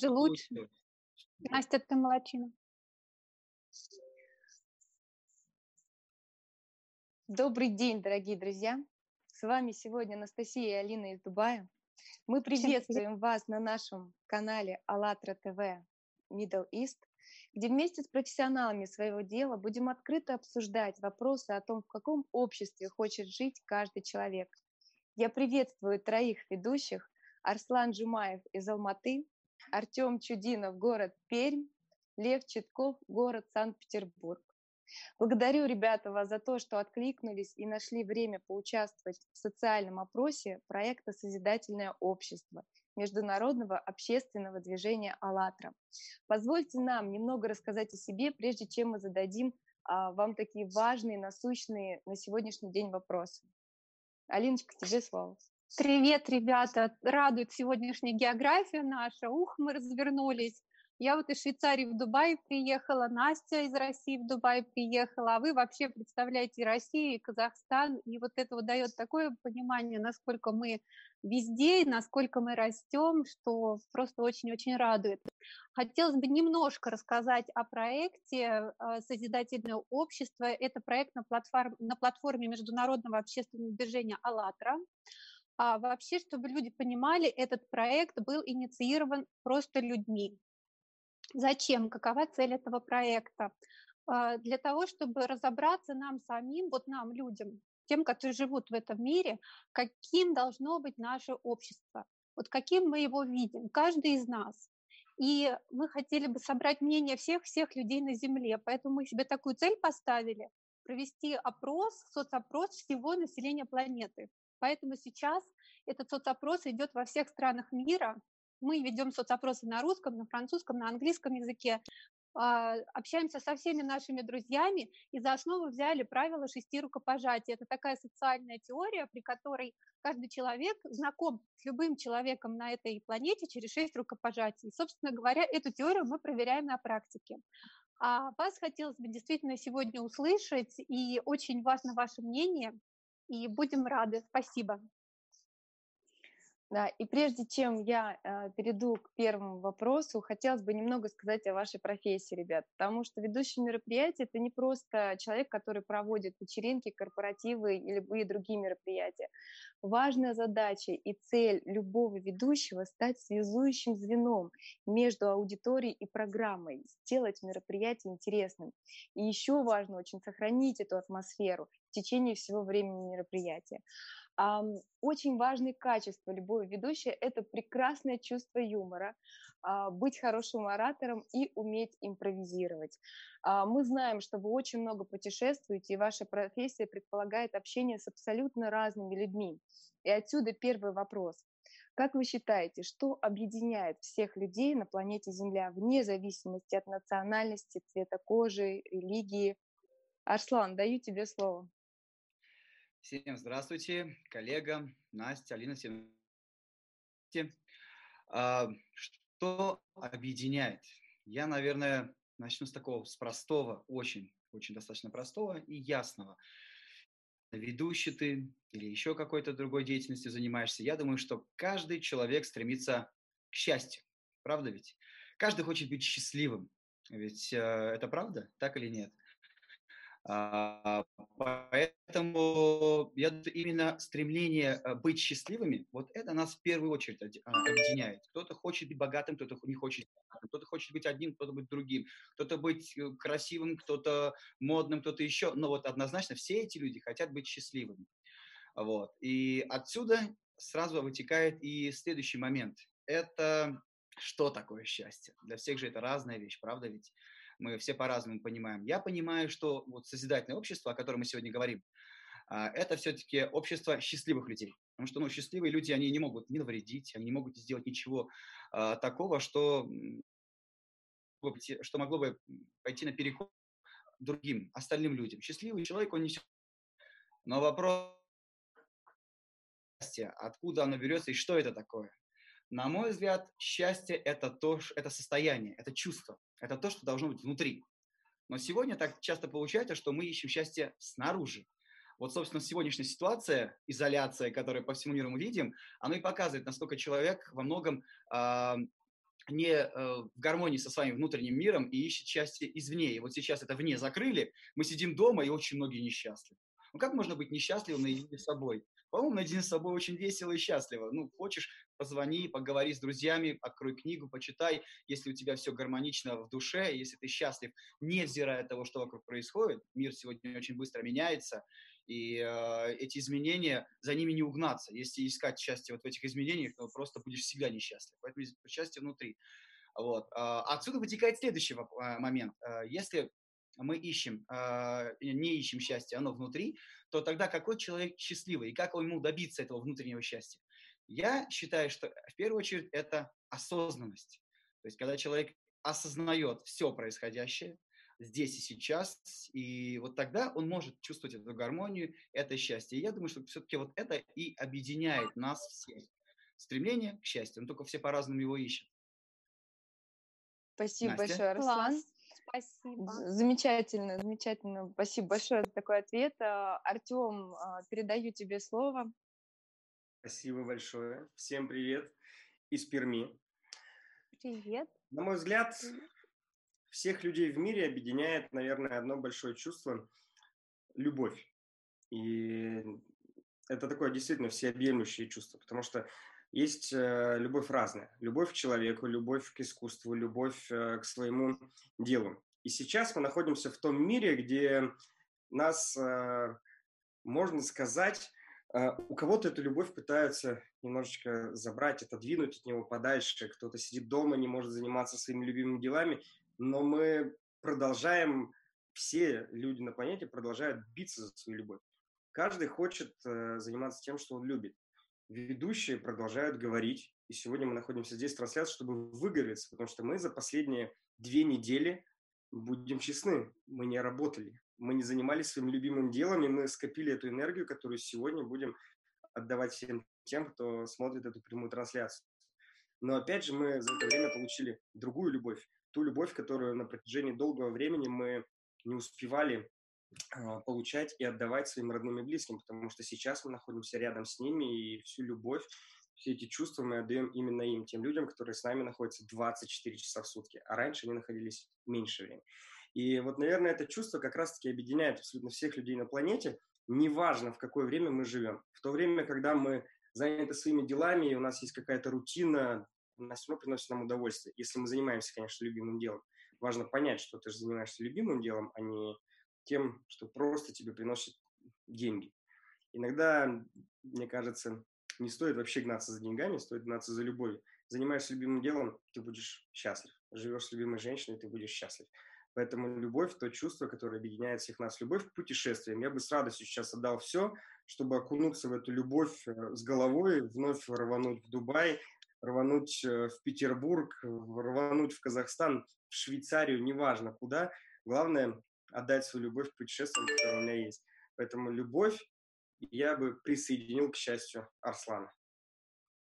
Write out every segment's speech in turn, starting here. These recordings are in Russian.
уже лучше. Настя, ты молодчина. Добрый день, дорогие друзья! С вами сегодня Анастасия и Алина из Дубая. Мы приветствуем вас на нашем канале АЛЛАТРА ТВ Middle East, где вместе с профессионалами своего дела будем открыто обсуждать вопросы о том, в каком обществе хочет жить каждый человек. Я приветствую троих ведущих. Арслан Жумаев из Алматы, Артем Чудинов, город Пермь, Лев Читков, город Санкт-Петербург. Благодарю, ребята, вас за то, что откликнулись и нашли время поучаствовать в социальном опросе проекта «Созидательное общество» Международного общественного движения «АЛЛАТРА». Позвольте нам немного рассказать о себе, прежде чем мы зададим а, вам такие важные, насущные на сегодняшний день вопросы. Алиночка, тебе слово. Привет, ребята! Радует сегодняшняя география наша. Ух, мы развернулись. Я вот из Швейцарии в Дубай приехала, Настя из России в Дубай приехала, а вы вообще представляете Россию и Казахстан, и вот это вот дает такое понимание, насколько мы везде, насколько мы растем, что просто очень-очень радует. Хотелось бы немножко рассказать о проекте э, «Созидательное общество». Это проект на платформе, на платформе Международного общественного движения «АЛЛАТРА». А вообще, чтобы люди понимали, этот проект был инициирован просто людьми. Зачем? Какова цель этого проекта? А, для того, чтобы разобраться нам самим, вот нам, людям, тем, которые живут в этом мире, каким должно быть наше общество, вот каким мы его видим, каждый из нас. И мы хотели бы собрать мнение всех-всех людей на Земле, поэтому мы себе такую цель поставили – провести опрос, соцопрос всего населения планеты. Поэтому сейчас этот соцопрос идет во всех странах мира, мы ведем соцопросы на русском, на французском, на английском языке, а, общаемся со всеми нашими друзьями и за основу взяли правило шести рукопожатий. Это такая социальная теория, при которой каждый человек знаком с любым человеком на этой планете через шесть рукопожатий. Собственно говоря, эту теорию мы проверяем на практике. А вас хотелось бы действительно сегодня услышать, и очень важно ваше мнение, и будем рады. Спасибо. Да, и прежде чем я э, перейду к первому вопросу, хотелось бы немного сказать о вашей профессии, ребят, потому что ведущий мероприятие – это не просто человек, который проводит вечеринки, корпоративы и любые другие мероприятия. Важная задача и цель любого ведущего – стать связующим звеном между аудиторией и программой, сделать мероприятие интересным. И еще важно очень сохранить эту атмосферу в течение всего времени мероприятия. Очень важные качества любого ведущего – это прекрасное чувство юмора, а, быть хорошим оратором и уметь импровизировать. А, мы знаем, что вы очень много путешествуете, и ваша профессия предполагает общение с абсолютно разными людьми. И отсюда первый вопрос. Как вы считаете, что объединяет всех людей на планете Земля вне зависимости от национальности, цвета кожи, религии? Арслан, даю тебе слово. Всем здравствуйте, коллега, Настя, Алина, всем а, Что объединяет? Я, наверное, начну с такого, с простого, очень, очень достаточно простого и ясного. Ведущий ты или еще какой-то другой деятельностью занимаешься, я думаю, что каждый человек стремится к счастью. Правда ведь? Каждый хочет быть счастливым. Ведь э, это правда, так или нет? А, поэтому я именно стремление э, быть счастливыми, вот это нас в первую очередь а, объединяет. Кто-то хочет быть богатым, кто-то не хочет. Кто-то хочет быть одним, кто-то быть другим. Кто-то быть э, красивым, кто-то модным, кто-то еще. Но вот однозначно все эти люди хотят быть счастливыми. Вот. И отсюда сразу вытекает и следующий момент. Это что такое счастье? Для всех же это разная вещь, правда ведь? Мы все по-разному понимаем. Я понимаю, что вот созидательное общество, о котором мы сегодня говорим, а, это все-таки общество счастливых людей. Потому что ну, счастливые люди, они не могут не навредить, они не могут сделать ничего а, такого, что, что могло бы пойти на перекор другим, остальным людям. Счастливый человек, он несет. Но вопрос, откуда оно берется и что это такое? На мой взгляд, счастье – это то, это состояние, это чувство, это то, что должно быть внутри. Но сегодня так часто получается, что мы ищем счастье снаружи. Вот, собственно, сегодняшняя ситуация, изоляция, которую по всему миру мы видим, она и показывает, насколько человек во многом э, не э, в гармонии со своим внутренним миром и ищет счастье извне. И вот сейчас это вне закрыли, мы сидим дома, и очень многие несчастливы. Ну как можно быть несчастливым наедине с собой? По-моему, наедине с собой очень весело и счастливо. Ну, хочешь, позвони, поговори с друзьями, открой книгу, почитай. Если у тебя все гармонично в душе, если ты счастлив, невзирая того, что вокруг происходит, мир сегодня очень быстро меняется, и э, эти изменения, за ними не угнаться. Если искать счастье вот в этих изменениях, то просто будешь всегда несчастлив. Поэтому счастье внутри. Вот. А, отсюда вытекает следующий а, момент. А, если мы ищем, не ищем счастье, оно внутри, то тогда какой человек счастливый и как ему добиться этого внутреннего счастья? Я считаю, что в первую очередь это осознанность. То есть когда человек осознает все происходящее, здесь и сейчас, и вот тогда он может чувствовать эту гармонию, это счастье. И я думаю, что все-таки вот это и объединяет нас всех. Стремление к счастью, но только все по-разному его ищут. Спасибо Настя? большое, Арслан. Класс. Спасибо. Замечательно, замечательно. Спасибо большое за такой ответ. А, Артем, а, передаю тебе слово. Спасибо большое. Всем привет из Перми. Привет. На мой взгляд, всех людей в мире объединяет, наверное, одно большое чувство – любовь. И это такое действительно всеобъемлющее чувство, потому что есть э, любовь разная. Любовь к человеку, любовь к искусству, любовь э, к своему делу. И сейчас мы находимся в том мире, где нас, э, можно сказать, у кого-то эту любовь пытаются немножечко забрать, отодвинуть от него подальше. Кто-то сидит дома, не может заниматься своими любимыми делами но мы продолжаем, все люди на планете продолжают биться за свою любовь. Каждый хочет заниматься тем, что он любит. Ведущие продолжают говорить, и сегодня мы находимся здесь в трансляции, чтобы выговориться, потому что мы за последние две недели, будем честны, мы не работали, мы не занимались своим любимым делом, и мы скопили эту энергию, которую сегодня будем отдавать всем тем, кто смотрит эту прямую трансляцию. Но опять же мы за это время получили другую любовь, ту любовь, которую на протяжении долгого времени мы не успевали получать и отдавать своим родным и близким, потому что сейчас мы находимся рядом с ними, и всю любовь, все эти чувства мы отдаем именно им, тем людям, которые с нами находятся 24 часа в сутки, а раньше они находились меньше времени. И вот, наверное, это чувство как раз-таки объединяет абсолютно всех людей на планете, неважно, в какое время мы живем. В то время, когда мы заняты своими делами, и у нас есть какая-то рутина, она все приносит нам удовольствие, если мы занимаемся, конечно, любимым делом. Важно понять, что ты же занимаешься любимым делом, а не тем, что просто тебе приносит деньги. Иногда, мне кажется, не стоит вообще гнаться за деньгами, стоит гнаться за любовью. Занимаешься любимым делом, ты будешь счастлив. Живешь с любимой женщиной, ты будешь счастлив. Поэтому любовь – то чувство, которое объединяет всех нас. Любовь к путешествиям. Я бы с радостью сейчас отдал все, чтобы окунуться в эту любовь э, с головой, вновь рвануть в Дубай, рвануть э, в Петербург, рвануть в Казахстан, в Швейцарию, неважно куда. Главное – отдать свою любовь к путешествиям, которые у меня есть. Поэтому любовь я бы присоединил к счастью Арслана.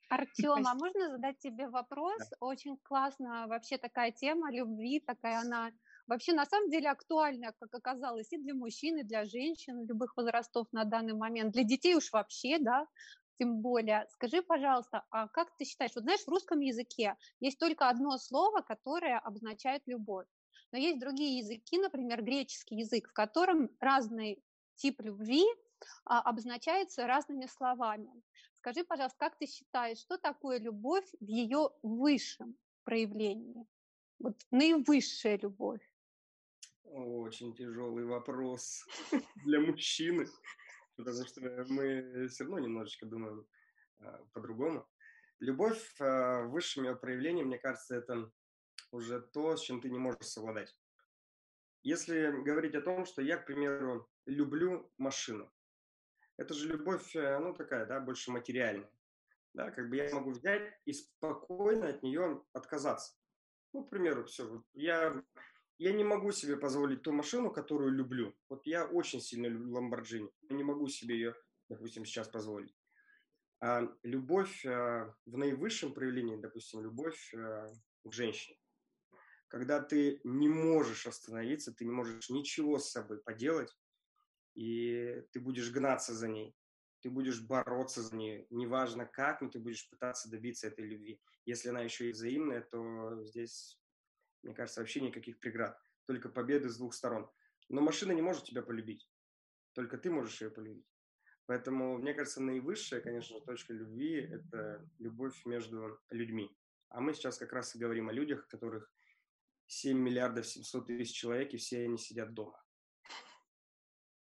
Артем, а можно задать тебе вопрос? Да. Очень классно вообще такая тема любви, такая она вообще на самом деле актуальна, как оказалось, и для мужчин, и для женщин любых возрастов на данный момент, для детей уж вообще, да, тем более. Скажи, пожалуйста, а как ты считаешь, вот знаешь, в русском языке есть только одно слово, которое обозначает любовь. Но есть другие языки, например, греческий язык, в котором разный тип любви а, обозначается разными словами. Скажи, пожалуйста, как ты считаешь, что такое любовь в ее высшем проявлении? Вот наивысшая любовь. Очень тяжелый вопрос для мужчины потому что мы все равно немножечко думаем а, по-другому. Любовь а, в высшем ее проявлении, мне кажется, это уже то, с чем ты не можешь совладать. Если говорить о том, что я, к примеру, люблю машину, это же любовь, э, ну, такая, да, больше материальная. Да, как бы я могу взять и спокойно от нее отказаться. Ну, к примеру, все, я я не могу себе позволить ту машину, которую люблю. Вот я очень сильно люблю Lamborghini. Я не могу себе ее, допустим, сейчас позволить. А любовь а, в наивысшем проявлении, допустим, любовь а, к женщине. Когда ты не можешь остановиться, ты не можешь ничего с собой поделать, и ты будешь гнаться за ней. ты будешь бороться за нее. Неважно как, но ты будешь пытаться добиться этой любви. Если она еще и взаимная, то здесь, мне кажется, вообще никаких преград. Только победы с двух сторон. Но машина не может тебя полюбить. Только ты можешь ее полюбить. Поэтому, мне кажется, наивысшая, конечно точка любви – это любовь между людьми. А мы сейчас как раз и говорим о людях, которых 7 миллиардов 700 тысяч человек, и все они сидят дома.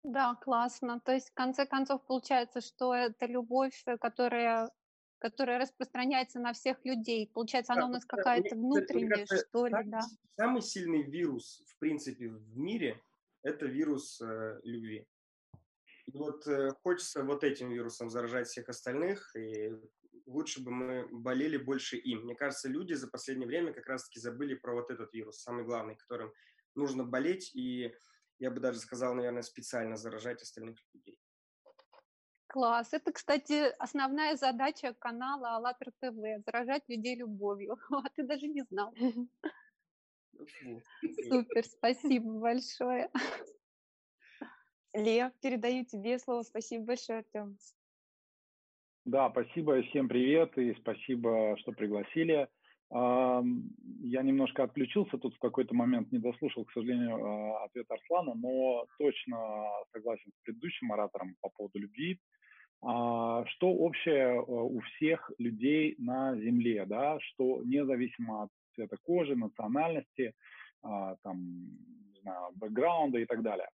Да, классно. То есть, в конце концов, получается, что это любовь, э, которая, которая распространяется на всех людей. Получается, она у нас какая-то внутренняя, кажется, что ли, да? Самый сильный вирус, в принципе, в мире – это вирус э, любви. И вот э, хочется вот этим вирусом заражать всех остальных, и лучше бы мы болели больше им. Мне кажется, люди за последнее время как раз-таки забыли про вот этот вирус, самый главный, которым нужно болеть и я бы даже сказал, наверное, специально заражать остальных людей. Класс. Это, кстати, основная задача канала АЛЛАТРА ТВ – заражать людей любовью. А ты даже не знал. Супер, спасибо большое. Лев, передаю тебе слово. Спасибо большое, Артем. Да, спасибо, всем привет и спасибо, что пригласили. Я немножко отключился тут в какой-то момент, не дослушал, к сожалению, а, ответ Арслана, но точно согласен с предыдущим оратором по поводу любви. А, что общее а, у всех людей на Земле, да, что независимо от цвета кожи, национальности, там, не знаю, бэкграунда и так далее.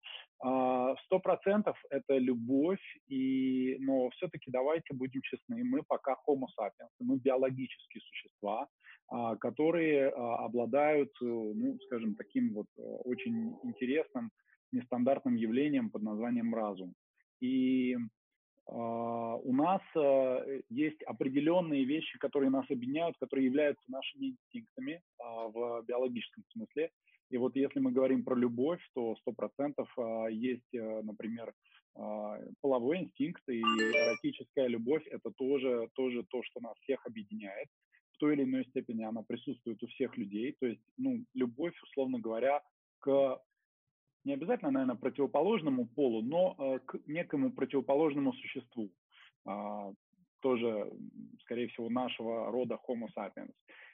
Сто процентов это любовь, и, но все-таки давайте будем честны, мы пока homo sapiens, мы биологические существа, а, которые а, обладают, э, ну, скажем, таким вот э, очень интересным, нестандартным явлением под названием разум. И у нас uh, есть определенные вещи, которые нас объединяют, которые являются нашими инстинктами uh, в биологическом смысле. И вот если мы говорим про любовь, то сто процентов есть, например, половой инстинкт и эротическая любовь. Это тоже, тоже то, что нас всех объединяет той или иной степени она присутствует у всех людей. То есть, ну, любовь, условно говоря, к не обязательно, наверное, противоположному полу, но э, к некому противоположному существу. Э, тоже, скорее всего, нашего рода Homo sapiens.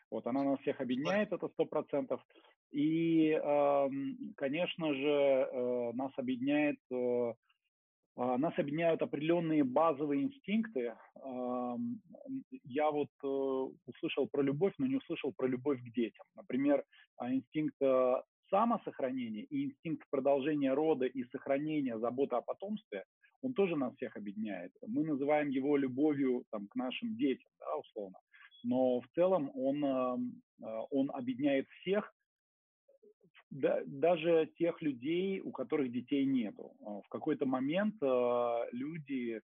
Вот она нас всех объединяет, это сто процентов. И, э, конечно же, э, нас объединяет э, а, нас объединяют определенные базовые инстинкты. Я вот услышал про любовь, но не услышал про любовь к детям. Например, а, инстинкт э, самосохранения и инстинкт продолжения рода и сохранения, заботы о потомстве, он тоже нас всех объединяет. Мы называем его любовью там, к нашим детям, да, условно. Но в целом он, э, он объединяет всех, да, даже тех людей, у которых детей нету. А, в какой-то момент э, люди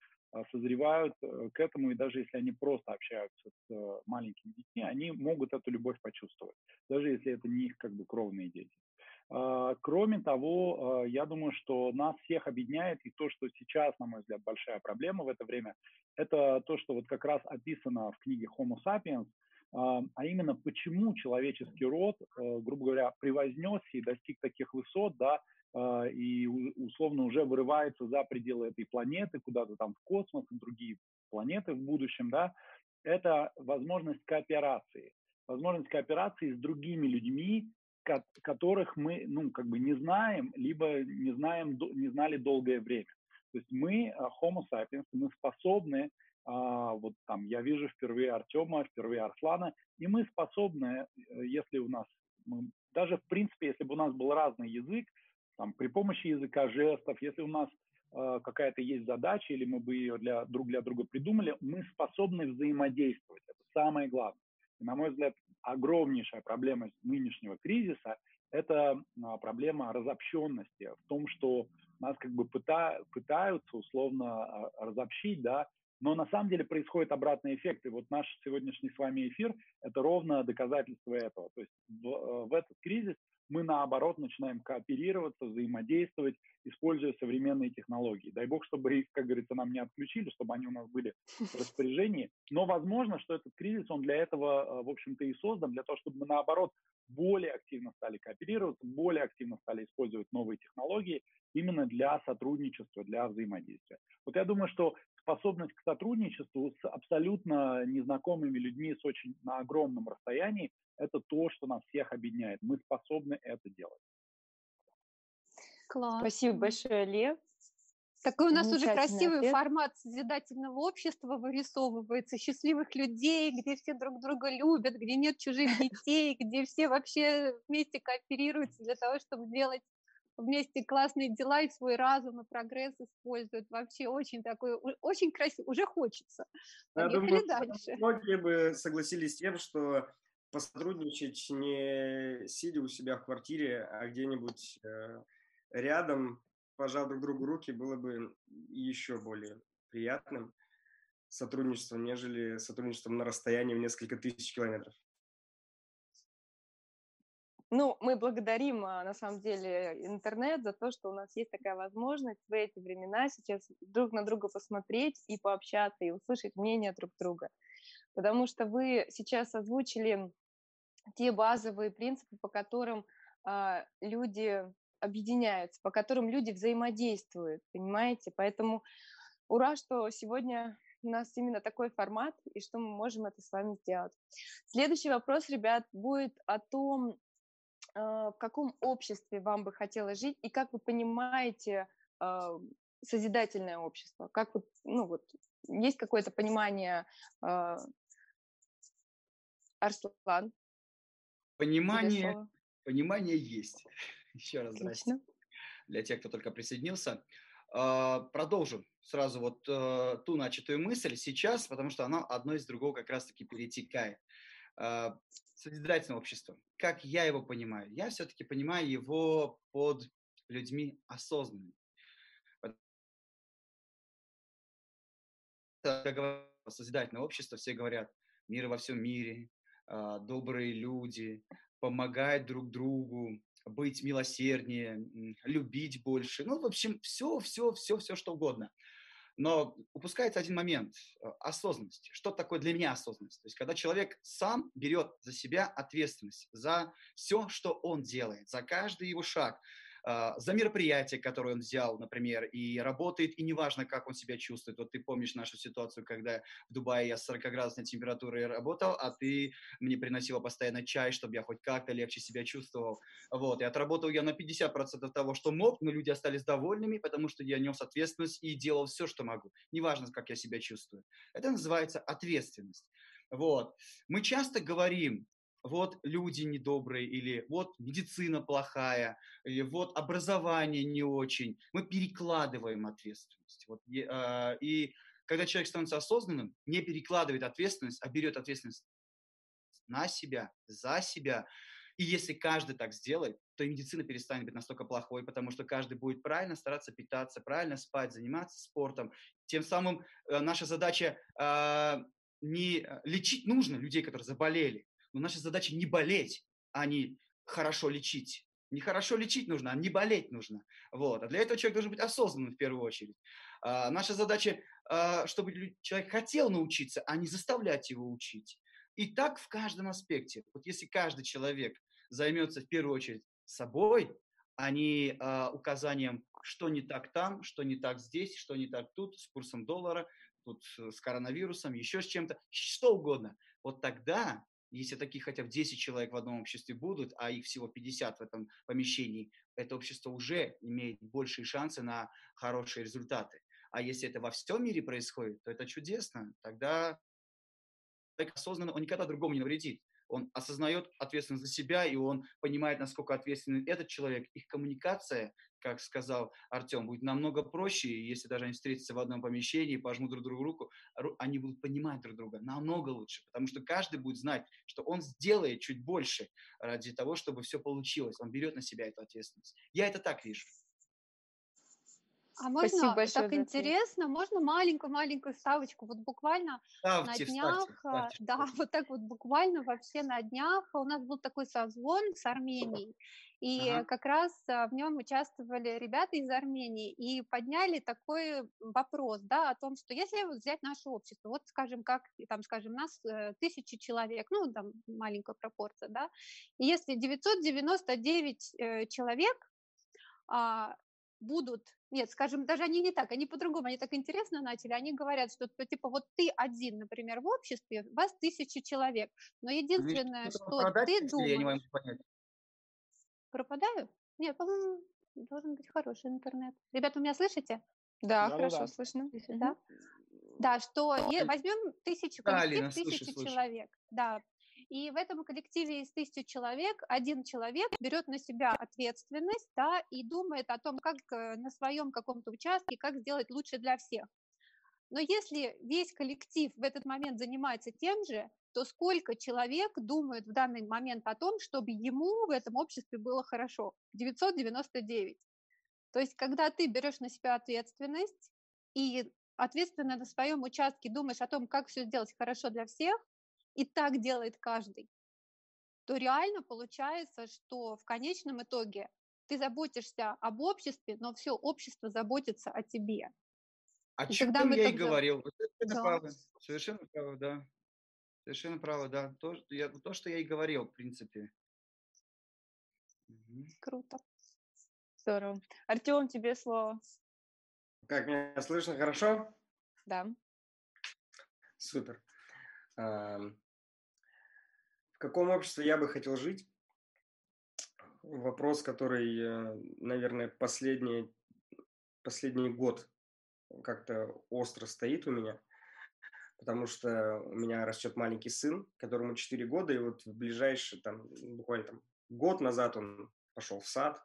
созревают э, к этому, и даже если они просто общаются с э, маленькими детьми, они могут эту любовь почувствовать, даже если это не их как бы кровные дети. А, кроме того, я думаю, что нас всех объединяет и то, что сейчас, на мой взгляд, большая проблема в это время, это то, что вот как раз описано в книге Homo sapiens – а, а именно почему человеческий род, э, грубо говоря, превознесся и достиг таких высот, да, а, и условно уже вырывается за пределы этой планеты, куда-то там в космос и другие планеты в будущем, да, это возможность кооперации. Возможность кооперации с другими людьми, которых мы, ну, как бы не знаем, либо не знаем, не знали долгое время. То есть мы, э, Homo sapiens, мы способны а, вот там я вижу впервые Артема, впервые Арслана, и мы способны, э, если у нас, даже в принципе, если бы у нас был разный язык, там, при помощи языка жестов, если у нас э, какая-то есть задача, или мы бы ее для, друг для друга придумали, мы способны взаимодействовать. Это самое главное. И, на мой взгляд, огромнейшая проблема нынешнего кризиса – это а, проблема разобщенности, в том, что нас как бы пыта, пытаются условно а, разобщить, да, но на самом деле происходит обратный эффект. И вот наш сегодняшний с вами эфир – это ровно доказательство этого. То есть в, э, в этот кризис мы, наоборот, начинаем кооперироваться, взаимодействовать, используя современные технологии. Дай бог, чтобы их, как говорится, нам не отключили, чтобы они у нас были в распоряжении. Но возможно, что этот кризис, он для этого, э, в общем-то, и создан, для того, чтобы мы, наоборот, более активно стали кооперироваться, более активно стали использовать новые технологии именно для сотрудничества, для взаимодействия. Вот я думаю, что способность к сотрудничеству с абсолютно незнакомыми людьми с очень на огромном расстоянии – это то, что нас всех объединяет. Мы способны это делать. Класс. Спасибо большое, Лев. Такой у нас уже красивый ответ. формат созидательного общества вырисовывается, счастливых людей, где все друг друга любят, где нет чужих детей, где все вообще вместе кооперируются для того, чтобы делать вместе классные дела и свой разум и прогресс используют. Вообще очень такой, очень красиво, уже хочется. Я думаю, дальше. Многие бы согласились с тем, что посотрудничать не сидя у себя в квартире, а где-нибудь э, рядом, пожав друг другу руки, было бы еще более приятным сотрудничеством, нежели сотрудничеством на расстоянии в несколько тысяч километров. Ну, мы благодарим, а, на самом деле, интернет за то, что у нас есть такая возможность в эти времена сейчас друг на друга посмотреть и пообщаться, и услышать мнение друг друга. Потому что вы сейчас озвучили те базовые принципы, по которым э, люди объединяются, по которым люди взаимодействуют, понимаете? Поэтому ура, что сегодня у нас именно такой формат, и что мы можем это с вами сделать. Следующий вопрос, ребят, будет о том, а, в каком обществе вам бы хотелось жить, и как вы понимаете а, созидательное общество? Как вот, ну вот, есть какое-то понимание, Арслан? Понимание, понимание есть. Еще раз здрасте. Для тех, кто только присоединился. А, продолжим сразу вот э, ту начатую мысль сейчас, потому что она одно из другого как раз-таки перетекает. А, созидательное общество. Как я его понимаю? Я все-таки понимаю его под людьми осознанными. Как говорят, созидательное общество, все говорят, мир во всем мире, добрые люди, помогать друг другу, быть милосерднее, любить больше. Ну, в общем, все, все, все, все, что угодно. Но упускается один момент э, – осознанности. Что такое для меня осознанность? То есть, когда человек сам берет за себя ответственность за все, что он делает, за каждый его шаг, а, за мероприятие, которое он взял, например, и работает, и неважно, как он себя чувствует. Вот ты помнишь нашу ситуацию, когда в Дубае я с 40-градусной температурой работал, а ты мне приносила постоянно чай, чтобы я хоть как-то легче себя чувствовал. Вот, и отработал я на 50% того, что мог, но люди остались довольными, потому что я нес ответственность и делал все, что могу. Неважно, как я себя чувствую. Это называется ответственность. Вот. Мы часто говорим, вот люди недобрые, или вот медицина плохая, или вот образование не очень. Мы перекладываем ответственность. Вот, э, и когда человек становится осознанным, не перекладывает ответственность, а берет ответственность на себя, за себя. И если каждый так сделает, то и медицина перестанет быть настолько плохой, потому что каждый будет правильно стараться питаться, правильно спать, заниматься спортом. Тем самым э, наша задача э, не лечить нужно людей, которые заболели, но наша задача не болеть, а не хорошо лечить. Не хорошо лечить нужно, а не болеть нужно. Вот. А для этого человек должен быть осознанным в первую очередь. А, наша задача, а, чтобы человек хотел научиться, а не заставлять его учить. И так в каждом аспекте. Вот если каждый человек займется в первую очередь собой, а не а, указанием, что не так там, что не так здесь, что не так тут, с курсом доллара, тут с коронавирусом, еще с чем-то, что угодно. Вот тогда если таких хотя бы 10 человек в одном обществе будут, а их всего 50 в этом помещении, это общество уже имеет большие шансы на хорошие результаты. А если это во всем мире происходит, то это чудесно. Тогда человек осознанно, он никогда другому не навредит. Он осознает ответственность за себя, и он понимает, насколько ответственен этот человек. Их коммуникация как сказал Артем, будет намного проще, если даже они встретятся в одном помещении, пожмут друг другу руку, они будут понимать друг друга намного лучше, потому что каждый будет знать, что он сделает чуть больше ради того, чтобы все получилось. Он берет на себя эту ответственность. Я это так вижу. А можно, большое так интересно, можно маленькую-маленькую ставочку, вот буквально ставьте, на днях, ставьте, ставьте, да, ставьте. вот так вот буквально вообще на днях у нас был такой созвон с Арменией, и ага. как раз а, в нем участвовали ребята из Армении и подняли такой вопрос, да, о том, что если взять наше общество, вот скажем, как, там, скажем, нас э, тысячи человек, ну, там маленькая пропорция, да, и если 999 э, человек а, будут, нет, скажем, даже они не так, они по-другому, они так интересно начали, они говорят, что типа вот ты один, например, в обществе, вас тысячи человек, но единственное, что ты думаешь... Я не могу понять. Пропадаю? Нет, по-моему, должен быть хороший интернет. Ребята, вы меня слышите? Да, да хорошо, да. слышно. Да? Да, что возьмем тысячу, коллектив, да, Алина, тысячу слышу, человек, слышу. да, и в этом коллективе из тысячи человек один человек берет на себя ответственность да, и думает о том, как э, на своем каком-то участке, как сделать лучше для всех. Но если весь коллектив в этот момент занимается тем же, то сколько человек думают в данный момент о том, чтобы ему в этом обществе было хорошо? 999. То есть, когда ты берешь на себя ответственность и ответственно на своем участке думаешь о том, как все сделать хорошо для всех, и так делает каждый, то реально получается, что в конечном итоге ты заботишься об обществе, но все общество заботится о тебе. О и чем я и говорил. Совершенно да. правы. Совершенно правы, да. Совершенно правы, да. То, я, то, что я и говорил, в принципе. Круто. Здорово. Артем, тебе слово. Как меня слышно? Хорошо? Да. Супер. В каком обществе я бы хотел жить? Вопрос, который, э, наверное, последний, последний год как-то остро стоит у меня, потому что у меня растет маленький сын, которому 4 года, и вот в ближайший, там, буквально там, год назад он пошел в сад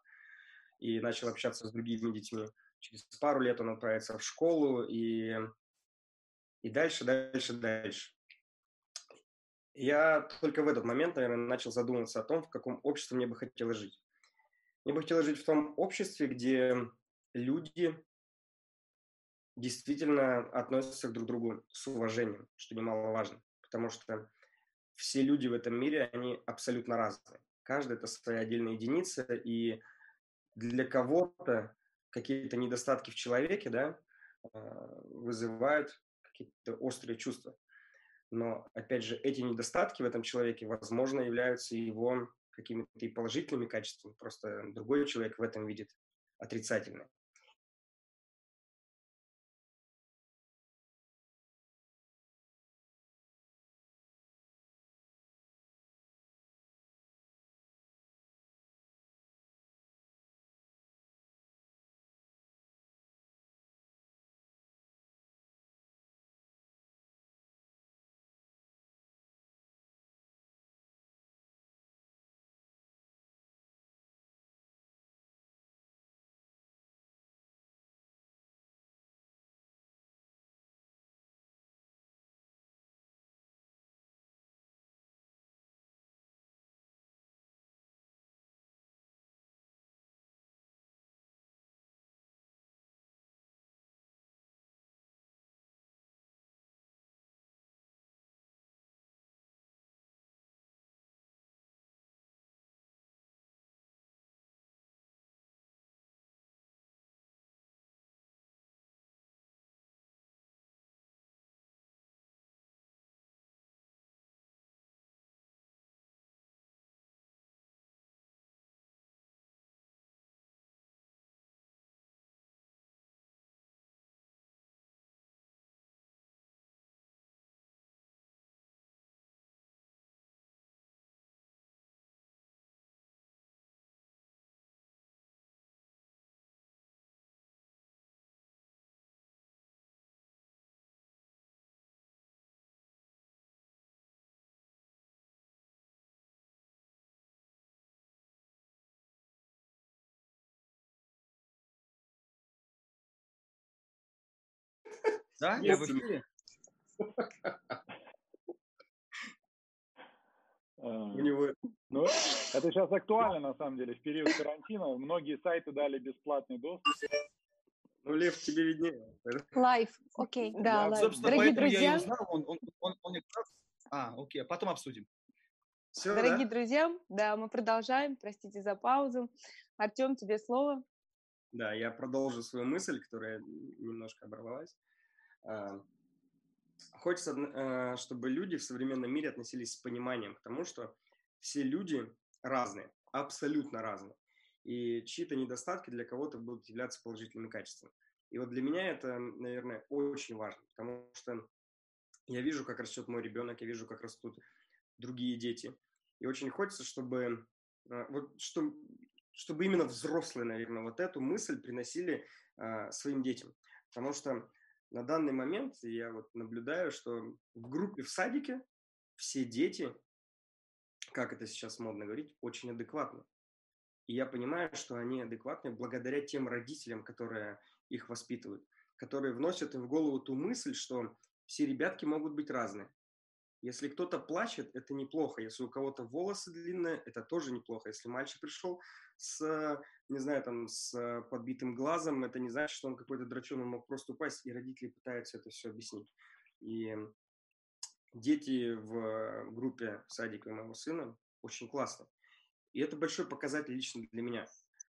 и начал общаться с другими детьми. Через пару лет он отправится в школу, и, и дальше, дальше, дальше. Я только в этот момент, наверное, начал задумываться о том, в каком обществе мне бы хотелось жить. Мне бы хотелось жить в том обществе, где люди действительно относятся друг к другу с уважением, что немаловажно, потому что все люди в этом мире, они абсолютно разные. Каждый – это своя отдельная единица, и для кого-то какие-то недостатки в человеке да, а, вызывают какие-то острые чувства. Но, опять же, эти недостатки в этом человеке, возможно, являются его какими-то и положительными качествами. Просто другой человек в этом видит отрицательное. Да? Я в эфире? У него... Ну, это сейчас актуально, на самом деле, в период карантина. Многие сайты дали бесплатный доступ. Ну, Лев, тебе виднее. Live, окей. Да, live. Собственно, Дорогие друзья... я и узнал. Он, он, он, он... А, окей, а потом обсудим. Все, Дорогие да? друзья, да, мы продолжаем. Простите за паузу. Артем, тебе слово. Да, я продолжу свою мысль, которая немножко оборвалась. А, хочется, а, чтобы люди в современном мире относились с пониманием к тому, что все люди разные, абсолютно разные. и чьи-то недостатки для кого-то будут являться положительными качествами. И вот для меня это, наверное, очень важно, потому что я вижу, как растет мой ребенок, я вижу, как растут другие дети. И очень хочется, чтобы, э, вот, что, чтобы именно взрослые, наверное, вот эту мысль приносили а, своим детям. Потому что на данный момент я вот наблюдаю, что в группе в садике все дети, как это сейчас модно говорить, очень адекватны. И я понимаю, что они адекватны благодаря тем родителям, которые их воспитывают, которые вносят им в голову ту мысль, что все ребятки могут быть разные. Если кто-то плачет, это неплохо. Если у кого-то волосы длинные, это тоже неплохо. Если мальчик пришел с, не знаю, там, с подбитым глазом, это не значит, что он какой-то драчун, он мог просто упасть, и родители пытаются это все объяснить. И дети в группе садика моего сына очень классно. И это большой показатель лично для меня.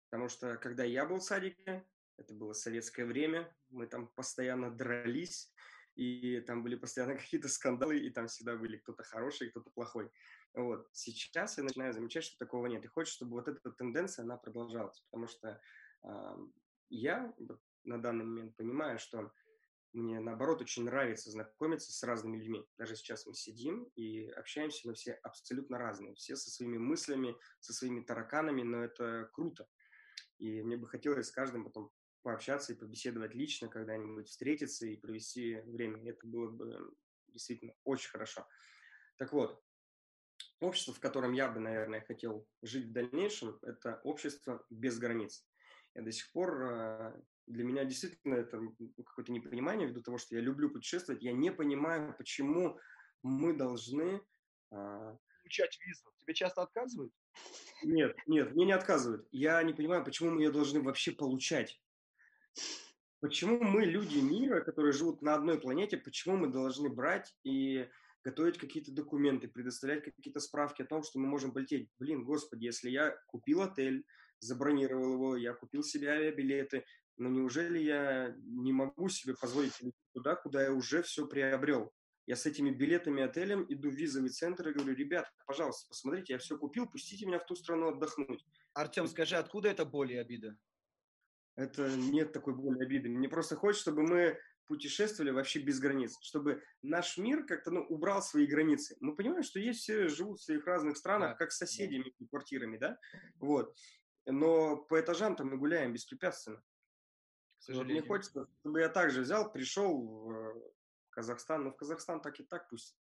Потому что когда я был в садике, это было советское время, мы там постоянно дрались, и там были постоянно какие-то скандалы, и там всегда были кто-то хороший, кто-то плохой. Вот. Сейчас я начинаю замечать, что такого нет. И хочется, чтобы вот эта тенденция, она продолжалась, потому что э, я на данный момент понимаю, что мне, наоборот, очень нравится знакомиться с разными людьми. Даже сейчас мы сидим и общаемся, мы все абсолютно разные. Все со своими мыслями, со своими тараканами, но это круто. И мне бы хотелось с каждым потом пообщаться и побеседовать лично, когда-нибудь встретиться и провести время. Это было бы действительно очень хорошо. Так вот, общество, в котором я бы, наверное, хотел жить в дальнейшем, это общество без границ. Я до сих пор а, для меня действительно это какое-то непонимание ввиду того, что я люблю путешествовать. Я не понимаю, почему мы должны... А... Получать визу. Тебе часто отказывают? Нет, нет, мне не отказывают. Я не понимаю, почему мы ее должны вообще получать. Почему мы, люди мира, которые живут на одной планете, почему мы должны брать и готовить какие-то документы, предоставлять какие-то справки о том, что мы можем полететь? Блин, господи, если я купил отель, забронировал его, я купил себе авиабилеты, но неужели я не могу себе позволить туда, куда я уже все приобрел? Я с этими билетами, отелем иду в визовый центр и говорю, ребят, пожалуйста, посмотрите, я все купил, пустите меня в ту страну отдохнуть. Артем, скажи, откуда это боль и обида? Это нет такой боли обиды. Мне просто хочется, чтобы мы путешествовали вообще без границ, чтобы наш мир как-то ну, убрал свои границы. Мы понимаем, что есть все живут в своих разных странах, да. как с соседями, да. квартирами, да? Вот. Но по этажам там мы гуляем беспрепятственно. Вот мне хочется, чтобы я также взял, пришел в Казахстан, но в Казахстан так и так пусть.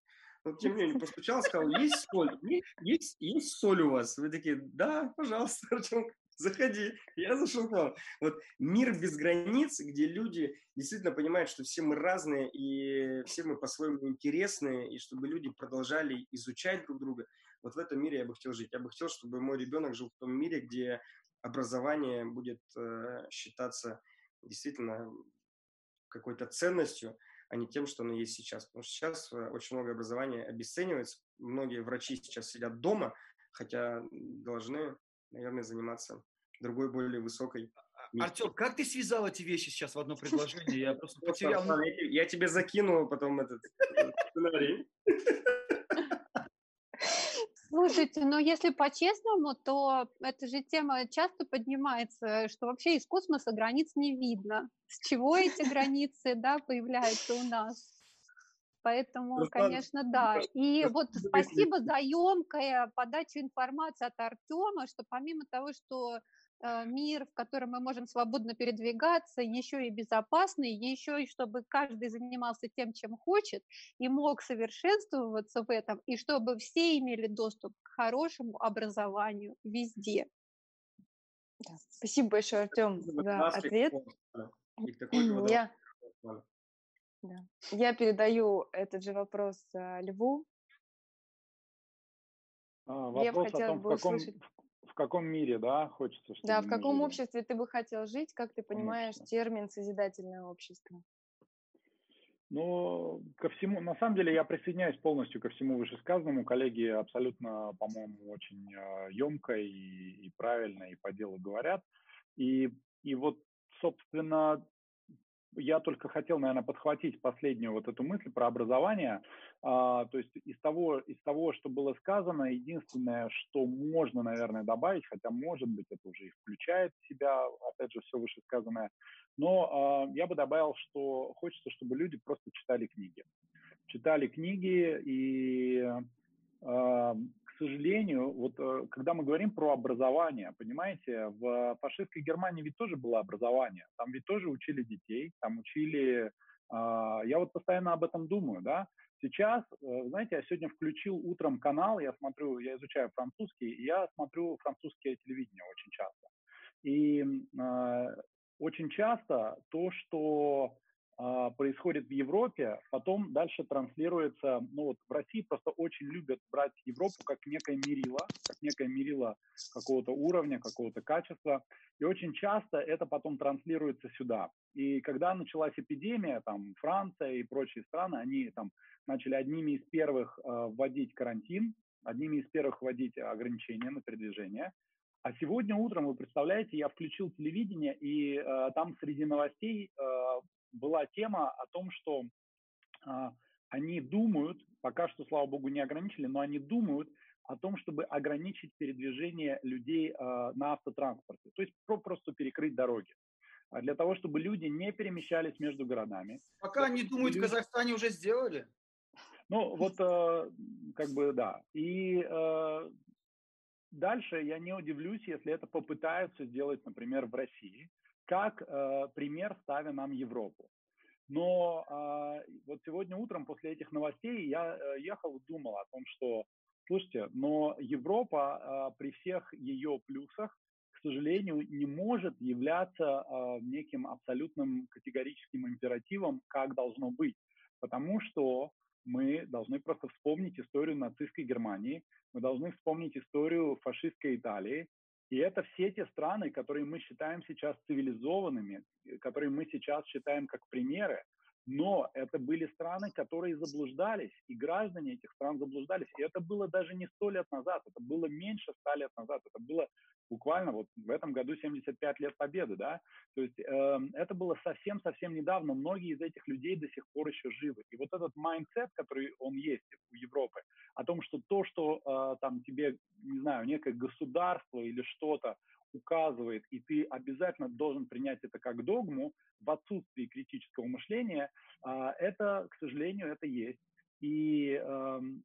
Но тем не менее постучал, сказал, есть соль, есть, есть, есть соль у вас? Вы такие, да, пожалуйста, Артем, заходи. Я зашел к вам. Вот мир без границ, где люди действительно понимают, что все мы разные, и все мы по-своему интересные, и чтобы люди продолжали изучать друг друга. Вот в этом мире я бы хотел жить. Я бы хотел, чтобы мой ребенок жил в том мире, где образование будет э, считаться действительно какой-то ценностью, а не тем, что оно есть сейчас. Потому что сейчас э, очень много образования обесценивается. Многие врачи сейчас сидят дома, хотя должны, наверное, заниматься другой, более высокой. А, Артем, как ты связал эти вещи сейчас в одно предложение? Я просто потерял. Я тебе закину потом этот сценарий. Слушайте, ну если по-честному, то эта же тема часто поднимается, что вообще из космоса границ не видно. С чего эти границы да, появляются у нас? Поэтому, конечно, да. И вот спасибо за емкое подачу информации от Артема, что помимо того, что мир, в котором мы можем свободно передвигаться, еще и безопасный, еще и чтобы каждый занимался тем, чем хочет, и мог совершенствоваться в этом, и чтобы все имели доступ к хорошему образованию везде. Да. Спасибо большое, Артем, за ответ. Я, да. Я передаю этот же вопрос э, Льву. А, вопрос Я о том, в каком, услышать в каком мире, да, хочется, чтобы Да, в каком жили. обществе ты бы хотел жить, как ты понимаешь Конечно. термин «созидательное общество»? Ну, ко всему, на самом деле я присоединяюсь полностью ко всему вышесказанному. Коллеги абсолютно, по-моему, очень емко и, и правильно и по делу говорят. И, и вот, собственно, я только хотел, наверное, подхватить последнюю вот эту мысль про образование. А, то есть из того, из того, что было сказано, единственное, что можно, наверное, добавить, хотя, может быть, это уже и включает в себя, опять же, все вышесказанное, но а, я бы добавил, что хочется, чтобы люди просто читали книги. Читали книги и а, сожалению, вот э, когда мы говорим про образование, понимаете, в фашистской Германии ведь тоже было образование, там ведь тоже учили детей, там учили, а, я вот постоянно об этом думаю, да, Сейчас, э, знаете, я сегодня включил утром канал, я смотрю, я изучаю французский, я смотрю французское телевидение очень часто. И э, очень часто то, что происходит в Европе, потом дальше транслируется, ну вот в России просто очень любят брать Европу как некое мерило, как некое мерило какого-то уровня, какого-то качества, и очень часто это потом транслируется сюда. И когда началась эпидемия, там Франция и прочие страны, они там начали одними из первых э, вводить карантин, одними из первых вводить ограничения на передвижение, а сегодня утром, вы представляете, я включил телевидение, и э, там среди новостей э, была тема о том, что э, они думают, пока что, слава богу, не ограничили, но они думают о том, чтобы ограничить передвижение людей э, на автотранспорте, то есть про, просто перекрыть дороги а для того, чтобы люди не перемещались между городами. Пока они думают, люди... в Казахстане уже сделали. Ну, вот, э, как бы, да. И э, дальше я не удивлюсь, если это попытаются сделать, например, в России как э, пример ставя нам Европу. Но э, вот сегодня утром после этих новостей я э, ехал и думал о том, что, слушайте, но Европа э, при всех ее плюсах, к сожалению, не может являться э, неким абсолютным категорическим императивом, как должно быть. Потому что мы должны просто вспомнить историю нацистской Германии, мы должны вспомнить историю фашистской Италии, и это все те страны, которые мы считаем сейчас цивилизованными, которые мы сейчас считаем как примеры, но это были страны, которые заблуждались, и граждане этих стран заблуждались. И это было даже не сто лет назад, это было меньше ста лет назад, это было буквально вот в этом году 75 лет победы, да, то есть э, это было совсем-совсем недавно, многие из этих людей до сих пор еще живы. И вот этот mindset, который он есть у Европы, о том, что то, что э, там тебе, не знаю, некое государство или что-то указывает, и ты обязательно должен принять это как догму в отсутствии критического мышления, а, это, к сожалению, это есть. И эм,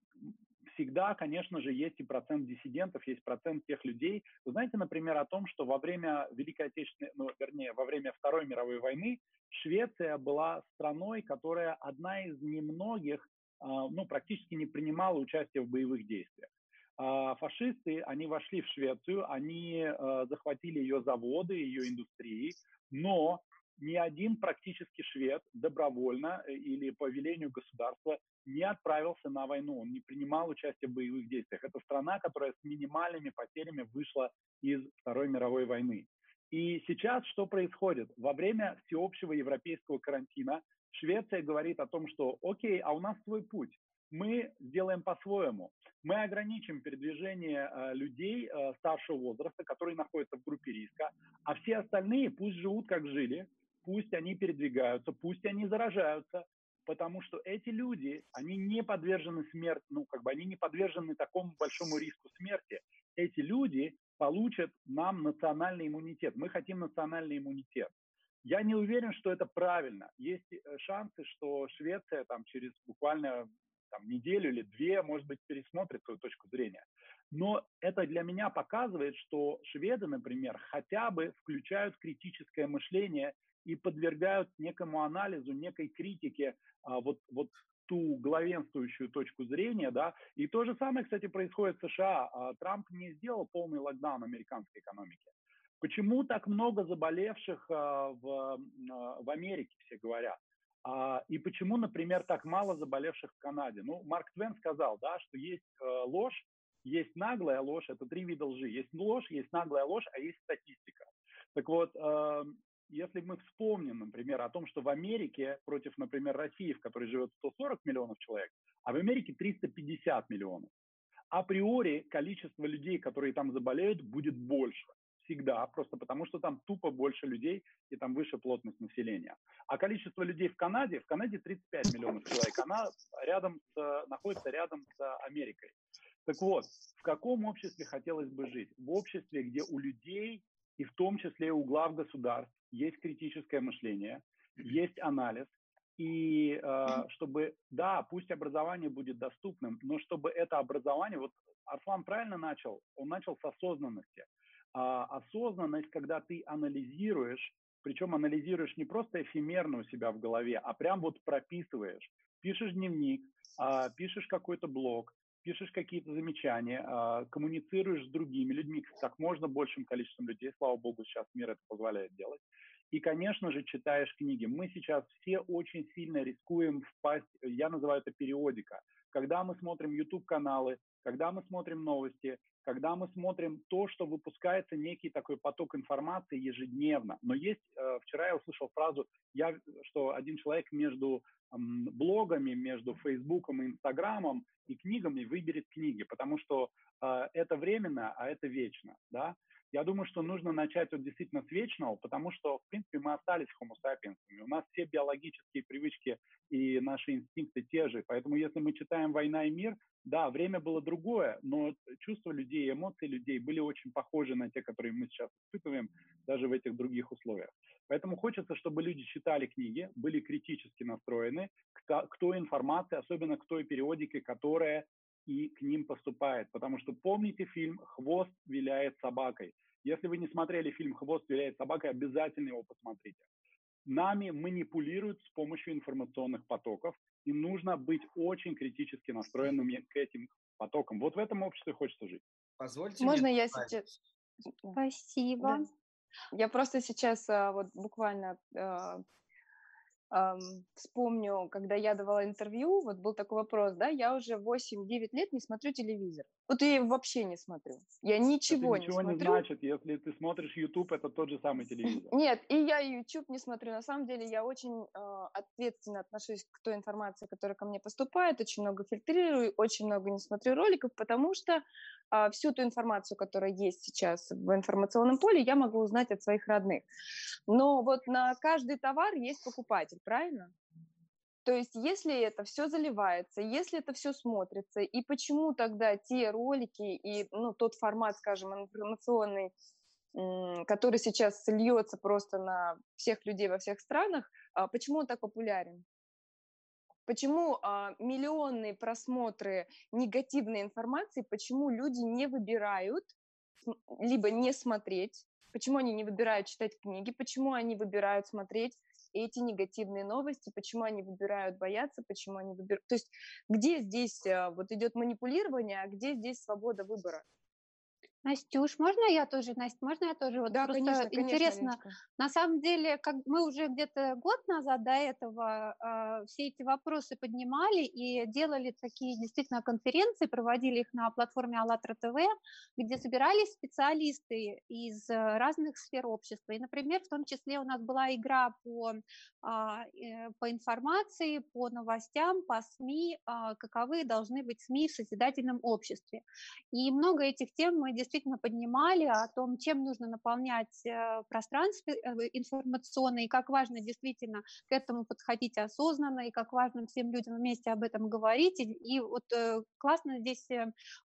всегда, конечно же, есть и процент диссидентов, есть процент тех людей. Вы знаете, например, о том, что во время Великой Отечественной, ну, вернее, во время Второй мировой войны Швеция была страной, которая одна из немногих, а, ну, практически не принимала участие в боевых действиях. А, фашисты, они вошли в Швецию, они э, захватили ее заводы, ее индустрии, но ни один практически швед добровольно э, или по велению государства не отправился на войну, он не принимал участие в боевых действиях. Это страна, которая с минимальными потерями вышла из Второй мировой войны. И сейчас что происходит? Во время всеобщего европейского карантина Швеция говорит о том, что окей, а у нас свой путь мы сделаем по-своему. Мы ограничим передвижение э, людей э, старшего возраста, которые находятся в группе риска, а все остальные пусть живут как жили, пусть они передвигаются, пусть они заражаются, потому что эти люди, они не подвержены смерти, ну, как бы они не подвержены такому большому риску смерти. Эти люди получат нам национальный иммунитет. Мы хотим национальный иммунитет. Я не уверен, что это правильно. Есть э, шансы, что Швеция там через буквально там, неделю или две, может быть, пересмотрит свою точку зрения. Но это для меня показывает, что шведы, например, хотя бы включают критическое мышление и подвергают некому анализу, некой критике а, вот, вот ту главенствующую точку зрения, да, и то же самое, кстати, происходит в США. А, Трамп не сделал полный локдаун американской экономики. Почему так много заболевших а, в, а, в Америке, все говорят? А, и почему, например, так мало заболевших в Канаде? Ну, Марк Твен сказал, да, что есть э, ложь, есть наглая ложь, это три вида лжи. Есть ложь, есть наглая ложь, а есть статистика. Так вот, э, если мы вспомним, например, о том, что в Америке против, например, России, в которой живет 140 миллионов человек, а в Америке 350 миллионов, априори количество людей, которые там заболеют, будет больше. Всегда, просто потому что там тупо больше людей и там выше плотность населения. А количество людей в Канаде, в Канаде 35 миллионов человек, она рядом с, находится рядом с Америкой. Так вот, в каком обществе хотелось бы жить? В обществе, где у людей, и в том числе у глав государств, есть критическое мышление, есть анализ, и э, чтобы, да, пусть образование будет доступным, но чтобы это образование, вот Арслан правильно начал, он начал с осознанности. А осознанность, когда ты анализируешь, причем анализируешь не просто эфемерно у себя в голове, а прям вот прописываешь. Пишешь дневник, а, пишешь какой-то блог, пишешь какие-то замечания, а, коммуницируешь с другими людьми, как можно большим количеством людей, слава богу, сейчас мир это позволяет делать. И, конечно же, читаешь книги. Мы сейчас все очень сильно рискуем впасть, я называю это периодика. Когда мы смотрим YouTube-каналы, когда мы смотрим новости, когда мы смотрим то, что выпускается некий такой поток информации ежедневно. Но есть, э, вчера я услышал фразу, я, что один человек между э, блогами, между Фейсбуком и Инстаграмом и книгами выберет книги, потому что э, это временно, а это вечно, да. Я думаю, что нужно начать вот действительно с вечного, потому что, в принципе, мы остались homo sapiens. У нас все биологические привычки и наши инстинкты те же. Поэтому если мы читаем «Война и мир», да, время было другое, но чувства людей, эмоции людей были очень похожи на те, которые мы сейчас испытываем даже в этих других условиях. Поэтому хочется, чтобы люди читали книги, были критически настроены к, к той информации, особенно к той периодике, которая и к ним поступает. Потому что помните фильм «Хвост виляет собакой». Если вы не смотрели фильм «Хвост виляет собакой», обязательно его посмотрите. Нами манипулируют с помощью информационных потоков, и нужно быть очень критически настроенными к этим потокам. Вот в этом обществе хочется жить. Позвольте Можно мне я сейчас... Спасибо. Да. Я просто сейчас а, вот буквально а, эм, вспомню, когда я давала интервью, вот был такой вопрос, да, я уже 8-9 лет не смотрю телевизор. Вот я вообще не смотрю. Я ничего, это ничего не смотрю. не значит, если ты смотришь YouTube, это тот же самый телевизор. Нет, и я YouTube не смотрю. На самом деле я очень э, ответственно отношусь к той информации, которая ко мне поступает, очень много фильтрирую, очень много не смотрю роликов, потому что э, всю ту информацию, которая есть сейчас в информационном поле, я могу узнать от своих родных. Но вот на каждый товар есть покупатель, правильно? То есть, если это все заливается, если это все смотрится, и почему тогда те ролики и ну, тот формат, скажем, информационный, который сейчас льется просто на всех людей во всех странах, а, почему он так популярен? Почему а, миллионные просмотры негативной информации, почему люди не выбирают либо не смотреть, почему они не выбирают читать книги, почему они выбирают смотреть эти негативные новости, почему они выбирают бояться, почему они выбирают... То есть где здесь э, вот идет манипулирование, а где здесь свобода выбора? Настюш, можно я тоже, Настя, можно я тоже? Вот да, просто конечно, интересно. Конечно, на самом деле, как мы уже где-то год назад до этого э, все эти вопросы поднимали и делали такие действительно конференции, проводили их на платформе АЛЛАТРА ТВ, где собирались специалисты из разных сфер общества. И, например, в том числе у нас была игра по, э, по информации, по новостям, по СМИ, э, каковы должны быть СМИ в созидательном обществе. И много этих тем мы действительно действительно поднимали о том, чем нужно наполнять э, пространство э, информационное, и как важно действительно к этому подходить осознанно, и как важно всем людям вместе об этом говорить. И, вот э, классно здесь,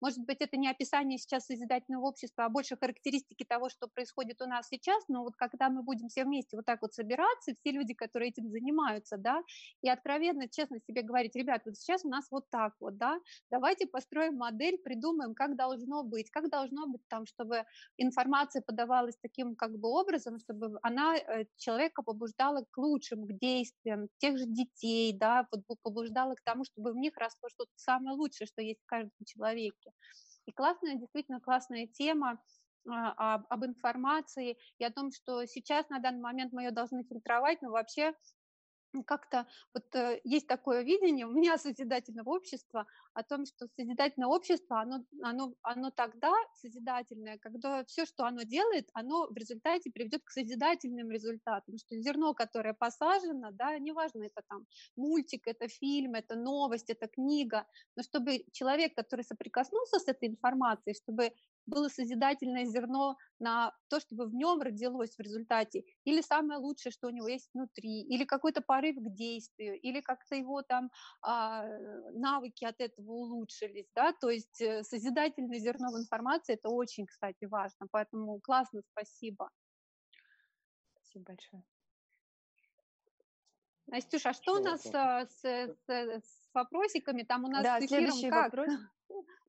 может быть, это не описание сейчас созидательного общества, а больше характеристики того, что происходит у нас сейчас, но вот когда мы будем все вместе вот так вот собираться, все люди, которые этим занимаются, да, и откровенно, честно себе говорить, ребят, вот сейчас у нас вот так вот, да, давайте построим модель, придумаем, как должно быть, как должно быть там, чтобы информация подавалась таким как бы образом, чтобы она э, человека побуждала к лучшим, к действиям, тех же детей, да, побуждала к тому, чтобы в них росло что-то самое лучшее, что есть в каждом человеке. И классная, действительно классная тема, а, об информации и о том, что сейчас на данный момент мы ее должны фильтровать, но вообще как-то вот э, есть такое видение у меня созидательного общества о том, что созидательное общество, оно, оно, оно тогда созидательное, когда все, что оно делает, оно в результате приведет к созидательным результатам, что зерно, которое посажено, да, неважно, это там мультик, это фильм, это новость, это книга, но чтобы человек, который соприкоснулся с этой информацией, чтобы было созидательное зерно на то, чтобы в нем родилось в результате, или самое лучшее, что у него есть внутри, или какой-то порыв к действию, или как-то его там а, навыки от этого улучшились, да, то есть э, созидательное зерно в информации, это очень, кстати, важно, поэтому классно, спасибо. Спасибо большое. Настюша, а что, что у нас а, с, с, с вопросиками? Там у нас да, следующий как? вопрос.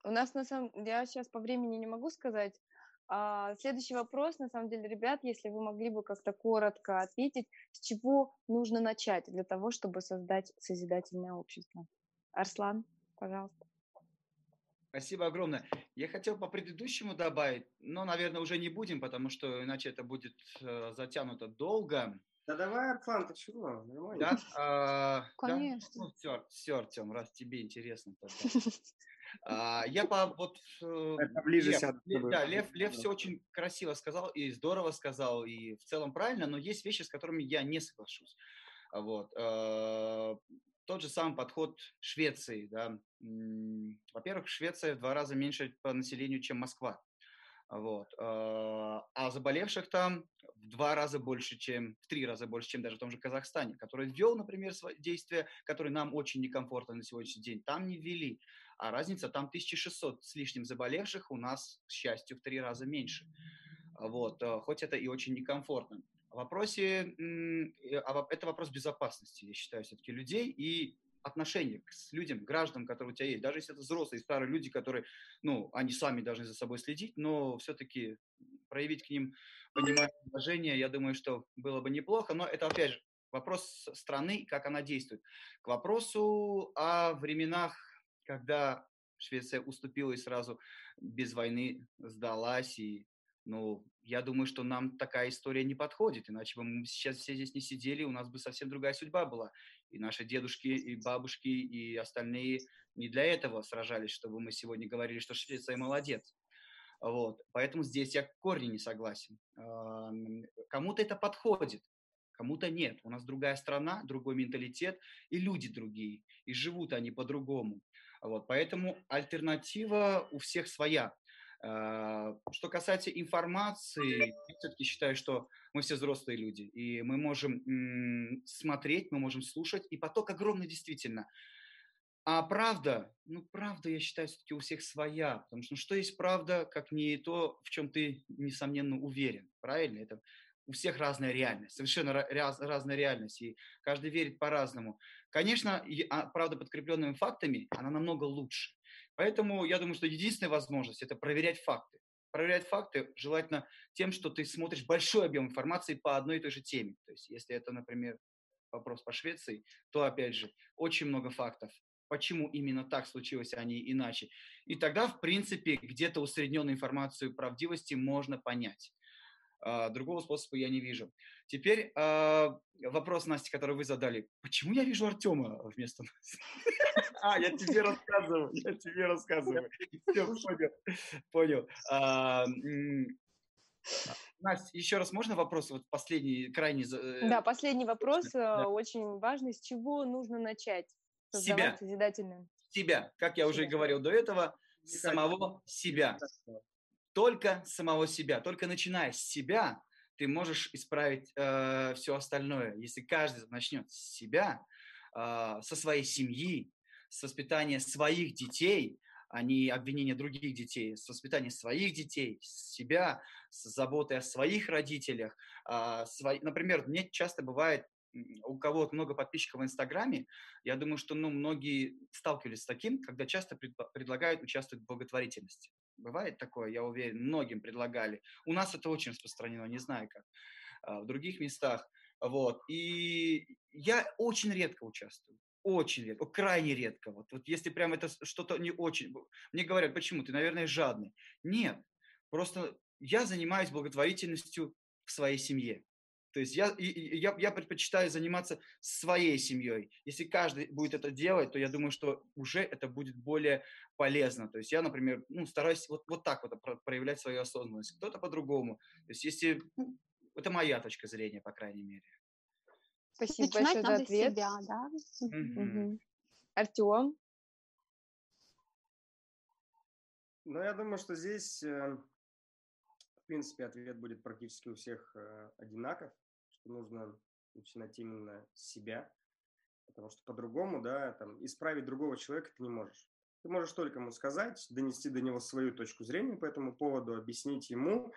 У нас на самом я сейчас по времени не могу сказать. А, следующий вопрос, на самом деле, ребят, если вы могли бы как-то коротко ответить, с чего нужно начать для того, чтобы создать созидательное общество? Арслан, пожалуйста. Спасибо огромное. Я хотел по предыдущему добавить, но, наверное, уже не будем, потому что иначе это будет э, затянуто долго. Да давай, Арслан, ты чего? Нормально. Да? А, Конечно. Да? Ну, все, все, Артем, раз тебе интересно. А, я по вот... Э, Это ближе Лев, Лев, да, Лев, Лев все очень красиво сказал и здорово сказал, и в целом правильно, но есть вещи, с которыми я не соглашусь. Вот. А, тот же самый подход Швеции. Да. Во-первых, Швеция в два раза меньше по населению, чем Москва. Вот. А, а заболевших там в два раза больше, чем, в три раза больше, чем даже в том же Казахстане, который ввел, например, свои действия, которые нам очень некомфортно на сегодняшний день, там не ввели. А разница там 1600 с лишним заболевших, у нас, к счастью, в три раза меньше. Вот. А, хоть это и очень некомфортно. В вопросе, а это вопрос безопасности, я считаю, все-таки людей и отношение к людям, гражданам, которые у тебя есть. Даже если это взрослые, старые люди, которые, ну, они сами должны за собой следить, но все-таки проявить к ним понимание, уважение, я думаю, что было бы неплохо. Но это, опять же, вопрос страны, как она действует. К вопросу о временах, когда Швеция уступила и сразу без войны сдалась и ну, я думаю, что нам такая история не подходит, иначе бы мы сейчас все здесь не сидели, у нас бы совсем другая судьба была. И наши дедушки, и бабушки, и остальные не для этого сражались, чтобы мы сегодня говорили, что Швеция молодец. Вот. Поэтому здесь я корни не согласен. Кому-то это подходит, кому-то нет. У нас другая страна, другой менталитет, и люди другие, и живут они по-другому. Вот. Поэтому альтернатива у всех своя. А, что касается информации, я все-таки считаю, что мы все взрослые люди, и мы можем смотреть, мы можем слушать, и поток огромный действительно. А правда, ну правда, я считаю, все-таки у всех своя, потому что ну, что есть правда, как не то, в чем ты, несомненно, уверен, правильно? Это у всех разная реальность, совершенно раз, разная реальность, и каждый верит по-разному. Конечно, а, правда, подкрепленными фактами, она намного лучше. Поэтому я думаю, что единственная возможность – это проверять факты. Проверять факты желательно тем, что ты смотришь большой объем информации по одной и той же теме. То есть если это, например, вопрос по Швеции, то, опять же, очень много фактов. Почему именно так случилось, а не иначе. И тогда, в принципе, где-то усредненную информацию правдивости можно понять. А, другого способа я не вижу. Теперь а, вопрос, Настя, который вы задали. Почему я вижу Артема вместо нас? А, я тебе рассказываю, я тебе рассказываю. Все, понял. Понял. А, Настя, еще раз можно вопрос, вот последний, крайний? Э, да, последний вопрос, э, очень важный. С чего нужно начать? Себя. Созидательным. Себя. Как я уже говорил до этого, самого себя только самого себя, только начиная с себя, ты можешь исправить э, все остальное. Если каждый начнет с себя, э, со своей семьи, с воспитания своих детей, а не обвинения других детей, с воспитания своих детей, с себя, с заботой о своих родителях. Э, свой... Например, мне часто бывает, у кого много подписчиков в Инстаграме, я думаю, что ну, многие сталкивались с таким, когда часто пред... предлагают участвовать в благотворительности. Бывает такое, я уверен, многим предлагали. У нас это очень распространено, не знаю как. А, в других местах. Вот. И я очень редко участвую. Очень редко, крайне редко. Вот, вот если прям это что-то не очень... Мне говорят, почему? Ты, наверное, жадный. Нет. Просто я занимаюсь благотворительностью в своей семье. То есть я, я, я предпочитаю заниматься своей семьей. Если каждый будет это делать, то я думаю, что уже это будет более полезно. То есть я, например, ну, стараюсь вот, вот так вот проявлять свою осознанность. Кто-то по-другому. То есть если... Ну, это моя точка зрения, по крайней мере. Спасибо Начинать большое за ответ. Себя, да? Угу. Артем? Ну, я думаю, что здесь, э, в принципе, ответ будет практически у всех э, одинаков, нужно начинать именно с себя, потому что по-другому, да, там, исправить другого человека ты не можешь. Ты можешь только ему сказать, донести до него свою точку зрения по этому поводу, объяснить ему,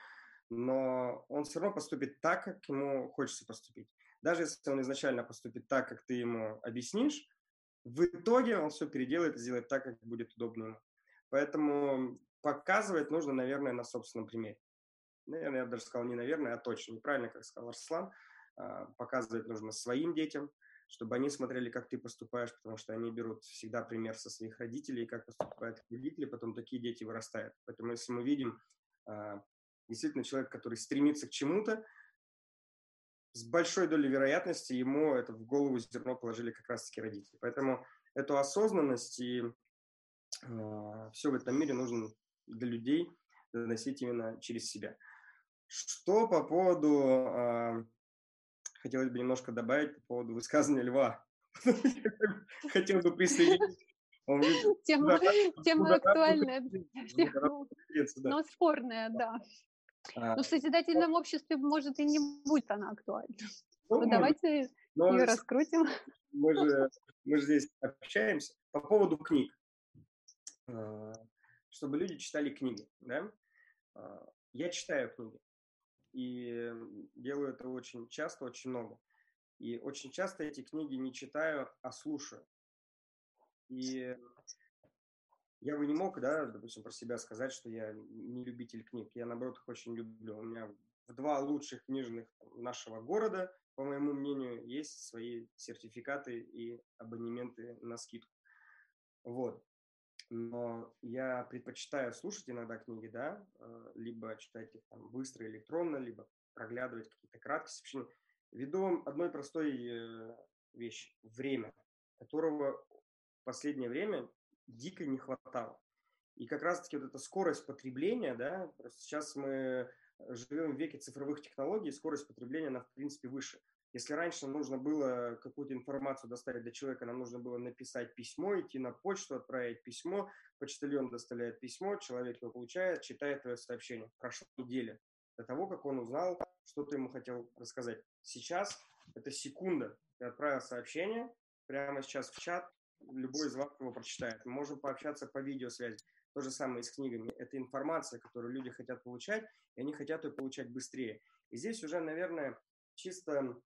но он все равно поступит так, как ему хочется поступить. Даже если он изначально поступит так, как ты ему объяснишь, в итоге он все переделает и сделает так, как будет удобно ему. Поэтому показывать нужно, наверное, на собственном примере. Наверное, я даже сказал не наверное, а точно. Неправильно, как сказал Арслан. А, показывать нужно своим детям, чтобы они смотрели, как ты поступаешь, потому что они берут всегда пример со своих родителей, как поступают родители, потом такие дети вырастают. Поэтому если мы видим а, действительно человек, который стремится к чему-то, с большой долей вероятности ему это в голову зерно положили как раз-таки родители. Поэтому эту осознанность и э, а, все в этом мире нужно для людей доносить именно через себя. Что по поводу, хотелось бы немножко добавить по поводу высказывания Льва. Хотел бы присоединиться. Тема актуальная но спорная, да. А, Но в созидательном обществе, может, и не будет она актуальна. Ну, ну давайте но ее раскрутим. Мы же, мы же здесь общаемся по поводу книг. А, чтобы люди читали книги, да? А, я читаю книги. И делаю это очень часто, очень много. И очень часто эти книги не читаю, а слушаю. И я бы не мог, да, допустим, про себя сказать, что я не любитель книг. Я, наоборот, их очень люблю. У меня в два лучших книжных нашего города, по моему мнению, есть свои сертификаты и абонементы на скидку. Вот. Но я предпочитаю слушать иногда книги, да, э, либо читать их там быстро электронно, либо проглядывать какие-то краткие сообщения, ввиду одной простой э, вещи – время, которого в последнее время дико не хватало. И как раз-таки вот эта скорость потребления, да, просто сейчас мы живем в веке цифровых технологий, скорость потребления, она, в принципе, выше. Если раньше нужно было какую-то информацию доставить до человека, нам нужно было написать письмо, идти на почту, отправить письмо, почтальон доставляет письмо, человек его получает, читает твое сообщение. Прошла неделя до того, как он узнал, что ты ему хотел рассказать. Сейчас это секунда. Ты отправил сообщение, прямо сейчас в чат, любой из вас его прочитает. Мы можем пообщаться по видеосвязи. То же самое и с книгами. Это информация, которую люди хотят получать, и они хотят ее получать быстрее. И здесь уже, наверное, чисто,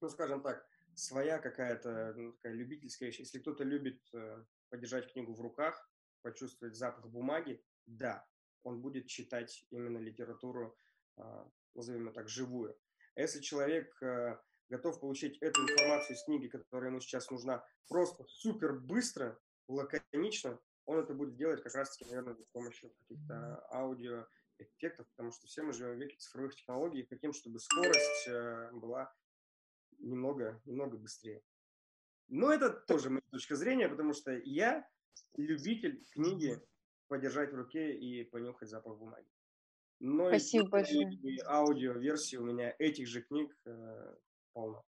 ну, скажем так, своя какая-то ну, такая любительская вещь. Если кто-то любит э, подержать книгу в руках, почувствовать запах бумаги, да, он будет читать именно литературу, э, назовем ее так, живую. А если человек э, готов получить эту информацию из книги, которая ему сейчас нужна, просто супер быстро, лаконично, он это будет делать как раз-таки, наверное, с помощью каких-то аудиоэффектов, потому что все мы живем в веке цифровых технологий и хотим, чтобы скорость э, была немного, немного быстрее. Но это тоже моя точка зрения, потому что я любитель книги подержать в руке и понюхать запах бумаги. Но Спасибо и, большое. И аудио-версии у меня этих же книг э, полно.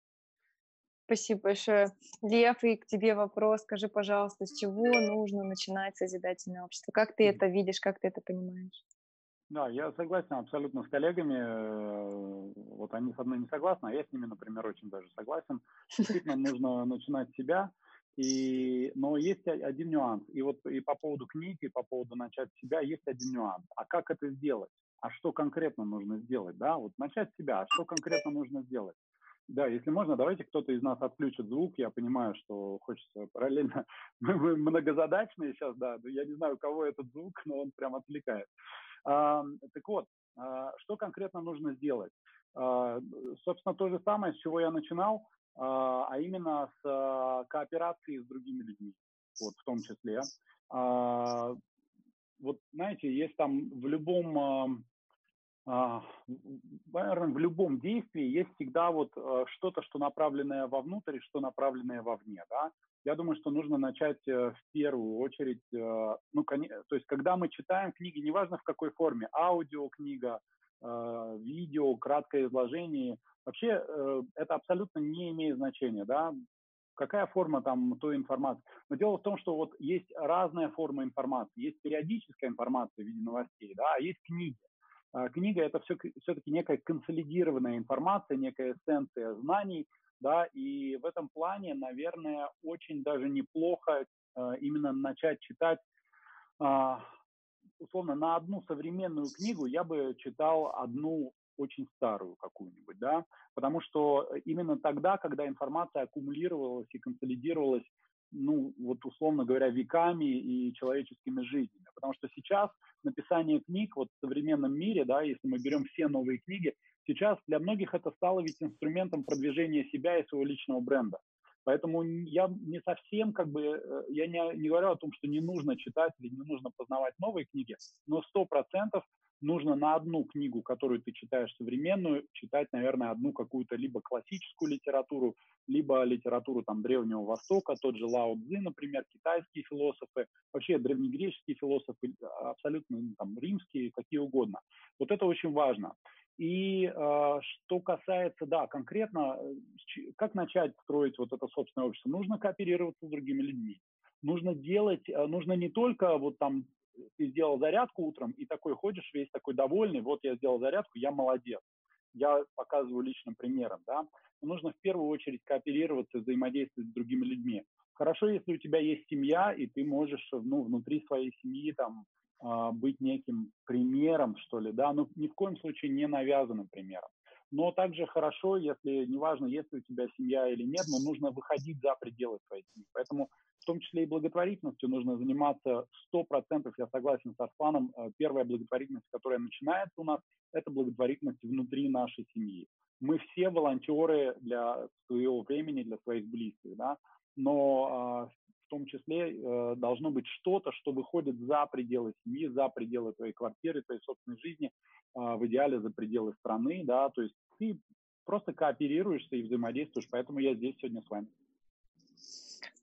Спасибо большое. Лев, и к тебе вопрос. Скажи, пожалуйста, с чего нужно начинать созидательное общество? Как ты это видишь, как ты это понимаешь? Да, я согласен абсолютно с коллегами. Э, вот они со мной не согласны, а я с ними, например, очень даже согласен. Действительно, нужно начинать с себя. И, но есть один нюанс. И вот и по поводу книги, и по поводу начать себя есть один нюанс. А как это сделать? А что конкретно нужно сделать? Да, вот начать себя. А что конкретно нужно сделать? Да, если можно, давайте кто-то из нас отключит звук. Я понимаю, что хочется параллельно. Мы многозадачные сейчас, да. Я не знаю, у кого этот звук, но он прям отвлекает. А, так вот, а, что конкретно нужно сделать? А, собственно, то же самое, с чего я начинал, а, а именно с а, кооперацией с другими людьми, вот в том числе. А, вот знаете, есть там в любом наверное, в любом действии есть всегда вот э, что-то, что направленное вовнутрь и что направленное вовне, да. Я думаю, что нужно начать э, в первую очередь, э, ну, то есть, когда мы читаем книги, неважно в какой форме, аудиокнига, видео, краткое изложение, вообще это абсолютно не имеет значения, да. какая форма там той информации. Но дело в том, что вот есть разная форма информации. Есть периодическая информация в виде новостей, да, а есть книги. А книга – это все, все-таки некая консолидированная информация, некая эссенция знаний, да, и в этом плане, наверное, очень даже неплохо э, именно начать читать э, условно, на одну современную книгу я бы читал одну очень старую какую-нибудь, да, потому что именно тогда, когда информация аккумулировалась и консолидировалась, ну, вот условно говоря, веками и человеческими жизнями. Потому что сейчас написание книг вот в современном мире, да, если мы берем все новые книги, сейчас для многих это стало ведь инструментом продвижения себя и своего личного бренда. Поэтому я не совсем как бы, э, я не, не говорю о том, что не нужно читать или не нужно познавать новые книги, но сто процентов нужно на одну книгу, которую ты читаешь современную, читать, наверное, одну какую-то либо классическую литературу, либо литературу там Древнего Востока, тот же Лао Цзи, например, китайские философы, вообще древнегреческие философы, абсолютно ну, там римские, какие угодно. Вот это очень важно. И э, что касается, да, конкретно, э, как начать строить вот это собственное общество? Нужно кооперироваться с другими людьми. Нужно делать, э, нужно не только вот там ты сделал зарядку утром и такой ходишь весь такой довольный, вот я сделал зарядку, я молодец. Я показываю личным примером, да. Но нужно в первую очередь кооперироваться, взаимодействовать с другими людьми. Хорошо, если у тебя есть семья, и ты можешь ну, внутри своей семьи там а, быть неким примером, что ли, да, но ни в коем случае не навязанным примером. Но также хорошо, если, неважно, есть ли у тебя семья или нет, но нужно выходить за пределы своей семьи. Поэтому в том числе и благотворительностью нужно заниматься 100%, я согласен с Арсланом, э, первая благотворительность, которая начинается у нас, это благотворительность внутри нашей семьи. Мы все волонтеры для своего времени, для своих близких, да, но а, том числе э, должно быть что-то, что выходит за пределы семьи, за пределы твоей квартиры, твоей собственной жизни, а, в идеале за пределы страны, да, то есть ты просто кооперируешься и взаимодействуешь, поэтому я здесь сегодня с вами.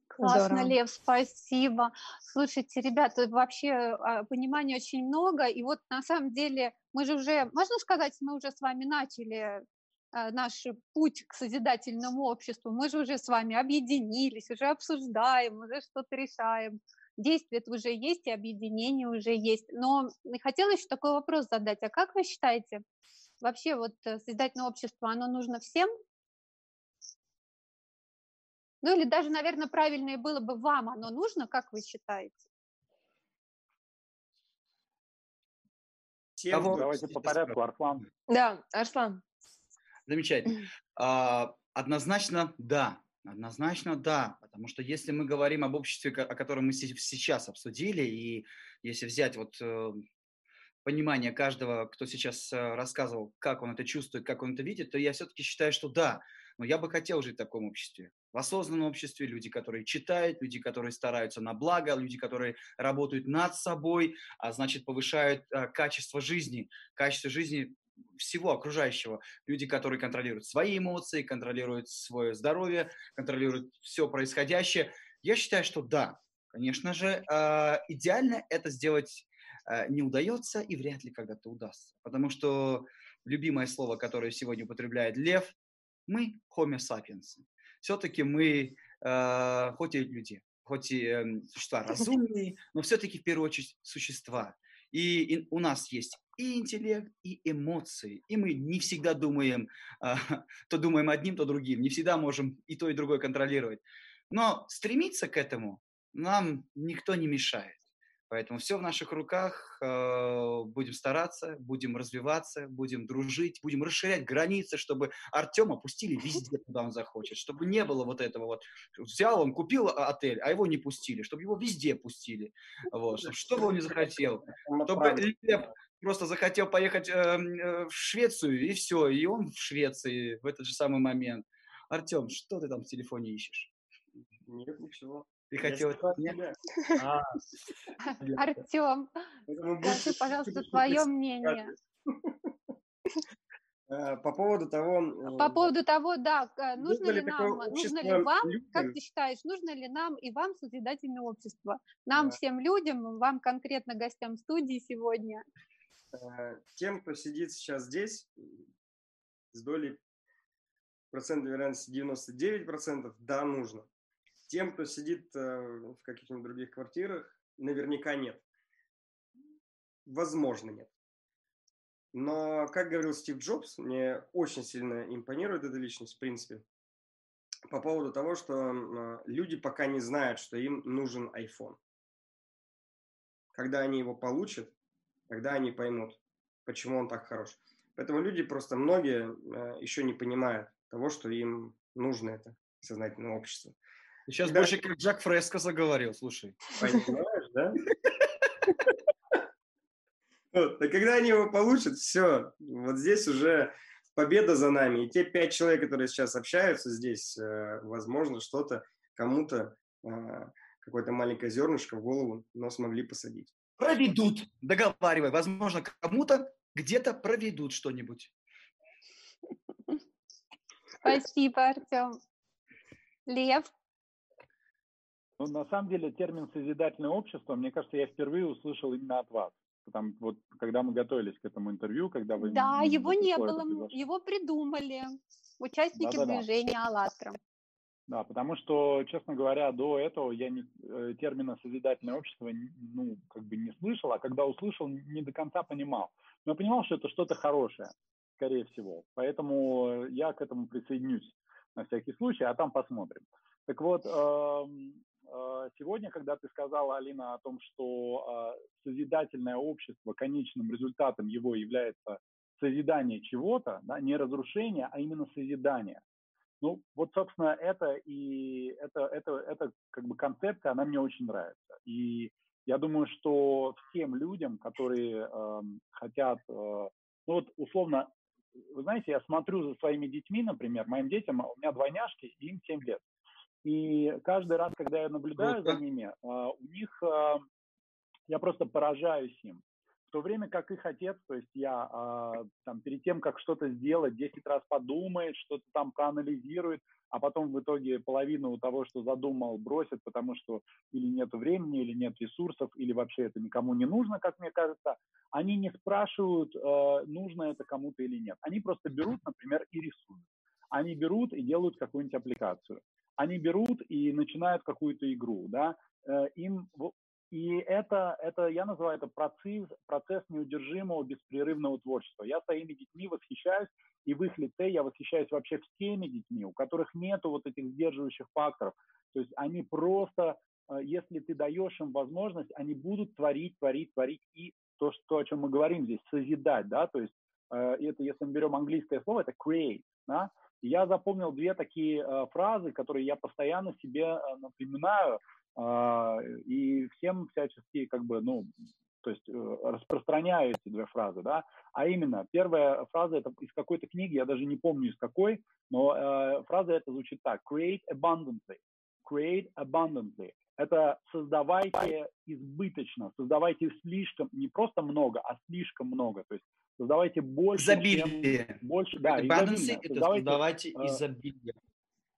Классно, Здорово. Лев, спасибо. Слушайте, ребята, вообще а, понимания очень много, и вот на самом деле мы же уже, можно сказать, мы уже с вами начали наш путь к созидательному обществу, мы же уже с вами объединились, уже обсуждаем, уже что-то решаем. Действие уже есть, и объединение уже есть. Но хотелось еще такой вопрос задать. А как вы считаете, вообще вот э, созидательное общество, оно нужно всем ну или даже, наверное, правильнее было бы вам оно нужно, как вы считаете? Всем Давайте по порядку, Арслан. Да, Арслан. Замечательно. А, однозначно да. Однозначно да, потому что если мы говорим об обществе, о котором мы сейчас обсудили, и если взять вот э, понимание каждого, кто сейчас э, рассказывал, как он это чувствует, как он это видит, то я все-таки считаю, что да, но я бы хотел жить в таком обществе. В осознанном обществе люди, которые читают, люди, которые стараются на благо, люди, которые работают над собой, а значит повышают а, качество жизни, качество жизни всего окружающего. Люди, которые контролируют свои эмоции, контролируют свое здоровье, контролируют все происходящее. Я считаю, что да, конечно же, э, идеально это сделать э, не удается и вряд ли когда-то удастся. Потому что любимое слово, которое сегодня употребляет Лев, мы homo sapiens. Все-таки мы, э, хоть и люди, хоть и э, существа разумные, но все-таки в первую очередь существа. И, и у нас есть и интеллект, и эмоции. И мы не всегда думаем, э, то думаем одним, то другим. Не всегда можем и то, и другое контролировать. Но стремиться к этому нам никто не мешает. Поэтому все в наших руках. Э, будем стараться, будем развиваться, будем дружить, будем расширять границы, чтобы Артема пустили везде, куда он захочет, чтобы не было вот этого вот. Взял он, купил отель, а его не пустили, чтобы его везде пустили. Вот, чтобы, что бы он не захотел. Чтобы Лев просто захотел поехать эм, э, в Швецию, и все, и он в Швеции в этот же самый момент. Артем, что ты там в телефоне ищешь? Нет, ничего. Ты хотел... А, Артем, скажи, пожалуйста, твое мнение. Э, по поводу того... По э, поводу того, да, нужно ли нам, нужно ли вам, как ты считаешь, нужно ли нам и вам созидательное общество? Нам всем людям, вам конкретно гостям студии сегодня. Э, тем, кто сидит сейчас здесь, с долей процентной вероятности 99%, да, нужно. Тем, кто сидит э, в каких-нибудь других квартирах, наверняка нет. Возможно, нет. Но, как говорил Стив Джобс, мне очень сильно импонирует эта личность, в принципе, по поводу того, что люди пока не знают, что им нужен iPhone. Когда они его получат, тогда они поймут, почему он так хорош. Поэтому люди просто многие э, еще не понимают того, что им нужно это сознательное общество. Сейчас больше как Джак Фреско заговорил, слушай. Понимаешь, да? Вот, а когда они его получат, все, вот здесь уже победа за нами. И те пять человек, которые сейчас общаются здесь, э, возможно, что-то кому-то, э, какое-то маленькое зернышко в голову, но смогли посадить. Проведут, договаривай. Возможно, кому-то где-то проведут что-нибудь. Спасибо, Артем. Лев? Ну, на самом деле, термин «созидательное общество», мне кажется, я впервые услышал именно от вас. Там, вот, когда мы готовились к этому интервью, когда вы... Да, его не было, его придумали участники да, да, движения. «АЛЛАТРА». Да, потому что, честно говоря, до этого я не, э, термина «созидательное общество» ну, как бы не слышал, а когда услышал, не до конца понимал. Но я понимал, что это что-то хорошее, скорее всего. Поэтому я к этому присоединюсь на всякий случай, а там посмотрим. Так вот, эм, э, сегодня, когда ты сказала, Алина, о том, что э, созидательное общество, конечным результатом его является созидание чего-то, да, не разрушение, а именно созидание. Ну, вот, собственно, это и это, это, это как бы концепция, она мне очень нравится. И я думаю, что всем людям, которые э, хотят, э, ну вот условно, вы знаете, я смотрю за своими детьми, например, моим детям, у меня двойняшки, им 7 лет. И каждый раз, когда я наблюдаю за ними, э, у них, э, я просто поражаюсь им. В то время как их отец, то есть я э, там, перед тем, как что-то сделать, 10 раз подумает, что-то там проанализирует, а потом в итоге половину того, что задумал, бросит, потому что или нет времени, или нет ресурсов, или вообще это никому не нужно, как мне кажется, они не спрашивают, э, нужно это кому-то или нет. Они просто берут, например, и рисуют. Они берут и делают какую-нибудь аппликацию. Они берут и начинают какую-то игру, да, э, им и это, это, я называю это процесс, процесс неудержимого беспрерывного творчества. Я своими детьми восхищаюсь, и в их лице я восхищаюсь вообще всеми детьми, у которых нет вот этих сдерживающих факторов. То есть они просто, э, если ты даешь им возможность, они будут творить, творить, творить. И то, что, о чем мы говорим здесь, созидать, да, то есть э, это, если мы берем английское слово, это create, да, я запомнил две такие э, фразы, которые я постоянно себе напоминаю, а, и всем всячески как бы, ну, то есть э, распространяю эти две фразы, да, а именно, первая фраза это из какой-то книги, я даже не помню из какой, но э, фраза эта звучит так, create abundantly, create abundantly, это создавайте избыточно, создавайте слишком, не просто много, а слишком много, то есть создавайте больше, изобилие. Чем, больше, да, изобилие. это создавайте, создавайте э, изобилие.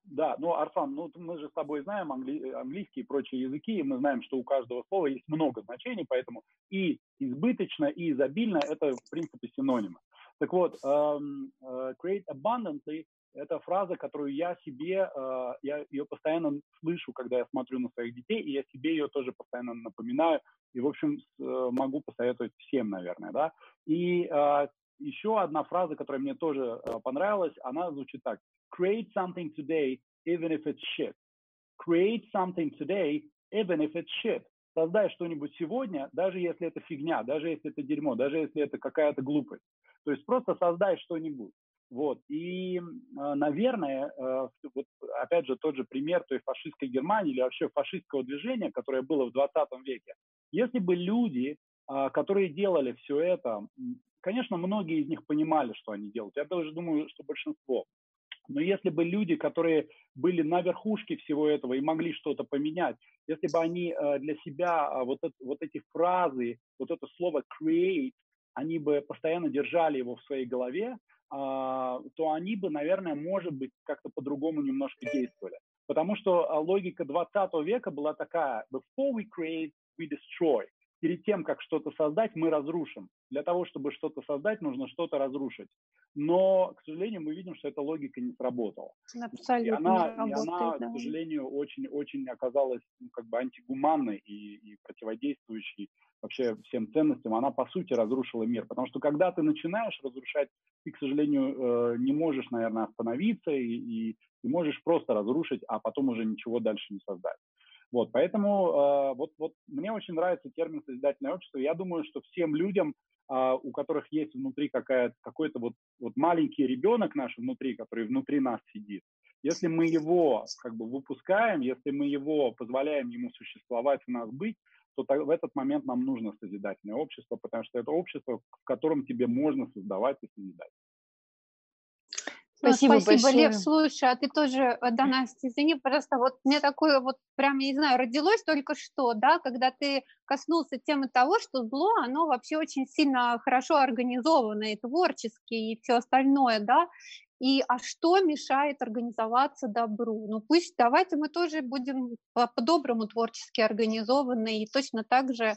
Да, ну, Арслан, ну, мы же с тобой знаем англи- английский и прочие языки, и мы знаем, что у каждого слова есть много значений, поэтому и избыточно, и изобильно – это, в принципе, синонимы. Так вот, um, uh, create abundantly – это фраза, которую я себе, uh, я ее постоянно слышу, когда я смотрю на своих детей, и я себе ее тоже постоянно напоминаю, и, в общем, uh, могу посоветовать всем, наверное, да. И uh, еще одна фраза, которая мне тоже понравилась, она звучит так. Create something today, even if it's shit. Create something today, even if it's shit. Создай что-нибудь сегодня, даже если это фигня, даже если это дерьмо, даже если это какая-то глупость. То есть просто создай что-нибудь. Вот. И, наверное, вот опять же тот же пример той фашистской Германии или вообще фашистского движения, которое было в 20 веке. Если бы люди, которые делали все это, конечно, многие из них понимали, что они делают. Я даже думаю, что большинство. Но если бы люди, которые были на верхушке всего этого и могли что-то поменять, если бы они э, для себя э, вот, это, вот эти фразы, вот это слово create, они бы постоянно держали его в своей голове, а, то они бы, наверное, может быть, как-то по-другому немножко действовали. Потому что э, логика 20 века была такая, before we create, we destroy. Перед тем, как что-то создать, мы разрушим. Для того, чтобы что-то создать, нужно что-то разрушить. Но, к сожалению, мы видим, что эта логика не сработала. Абсолютно и она, не работает, и она да. к сожалению, очень-очень оказалась ну, как бы антигуманной и, и противодействующей вообще всем ценностям. Она, по сути, разрушила мир. Потому что, когда ты начинаешь разрушать, ты, к сожалению, э, не можешь, наверное, остановиться и, и, и можешь просто разрушить, а потом уже ничего дальше не создать. Вот, поэтому э, вот, вот мне очень нравится термин созидательное общество. Я думаю, что всем людям, э, у которых есть внутри какой-то вот, вот маленький ребенок наш внутри, который внутри нас сидит, если мы его как бы выпускаем, если мы его позволяем ему существовать, у нас быть, то в этот момент нам нужно созидательное общество, потому что это общество, в котором тебе можно создавать и созидать. Спасибо, ну, спасибо большое. Лев. Слушай, а ты тоже, э, да, Настя, извини, просто вот мне такое вот прям, я не знаю, родилось только что, да, когда ты коснулся темы того, что зло, оно вообще очень сильно хорошо организовано и творчески, и все остальное, да, и а что мешает организоваться добру? Ну пусть давайте мы тоже будем по-доброму творчески организованы и точно так же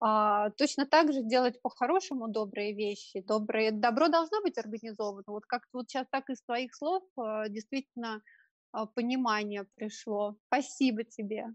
а, точно так же делать по-хорошему добрые вещи. Добрые, добро должно быть организовано. Вот как вот сейчас так из твоих слов а, действительно а, понимание пришло. Спасибо тебе.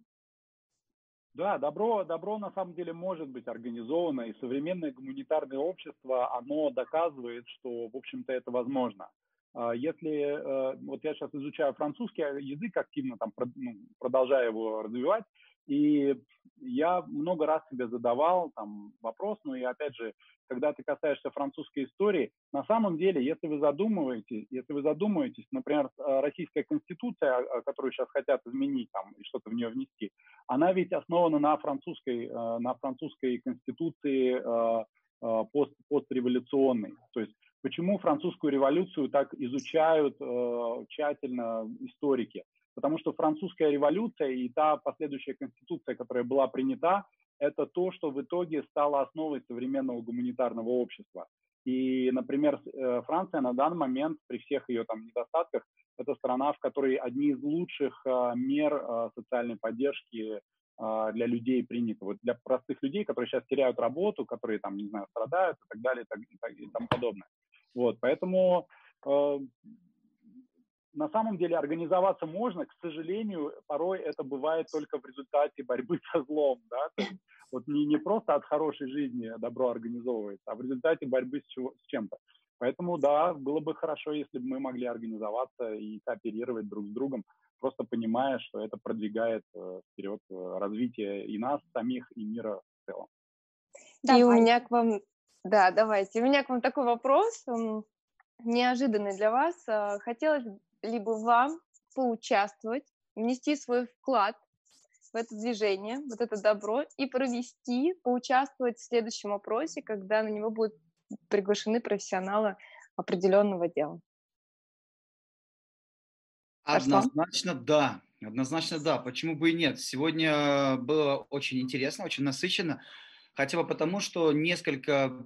Да, добро, добро на самом деле может быть организовано, и современное гуманитарное общество, оно доказывает, что, в общем-то, это возможно. А, если, э, вот я сейчас изучаю французский язык, активно там ну, продолжаю его развивать, и я много раз себе задавал там вопрос, ну и опять же, когда ты касаешься французской истории, на самом деле, если вы задумываетесь, если вы задумаетесь, например, э, российская конституция, которую сейчас хотят изменить там и что-то в нее внести, она ведь основана на французской, э, на французской конституции пост, постреволюционной. То есть почему французскую революцию так изучают тщательно историки? Потому что французская революция и та последующая конституция, которая была принята, это то, что в итоге стало основой современного гуманитарного общества. И, например, э, Франция на данный момент, при всех ее там недостатках, это страна, в которой одни из лучших э, мер э, социальной поддержки для людей приняты. Вот для простых людей, которые сейчас теряют работу, которые там, не знаю, страдают и так далее и, так, и, и тому подобное. Вот, поэтому на самом деле организоваться можно, к сожалению, порой это бывает только в результате борьбы со злом, да, вот не, не просто от хорошей жизни добро организовывается, а в результате борьбы с, чего, с чем-то. Поэтому, да, было бы хорошо, если бы мы могли организоваться и кооперировать друг с другом, просто понимая, что это продвигает э, вперед э, развитие и нас самих, и мира в целом. Давай. И у меня к вам, да, давайте, у меня к вам такой вопрос, неожиданный для вас. Э, хотелось либо вам поучаствовать, внести свой вклад в это движение, вот это добро, и провести, поучаствовать в следующем опросе, когда на него будут приглашены профессионалы определенного дела. Однозначно да. Однозначно да. Почему бы и нет? Сегодня было очень интересно, очень насыщенно. Хотя бы потому, что несколько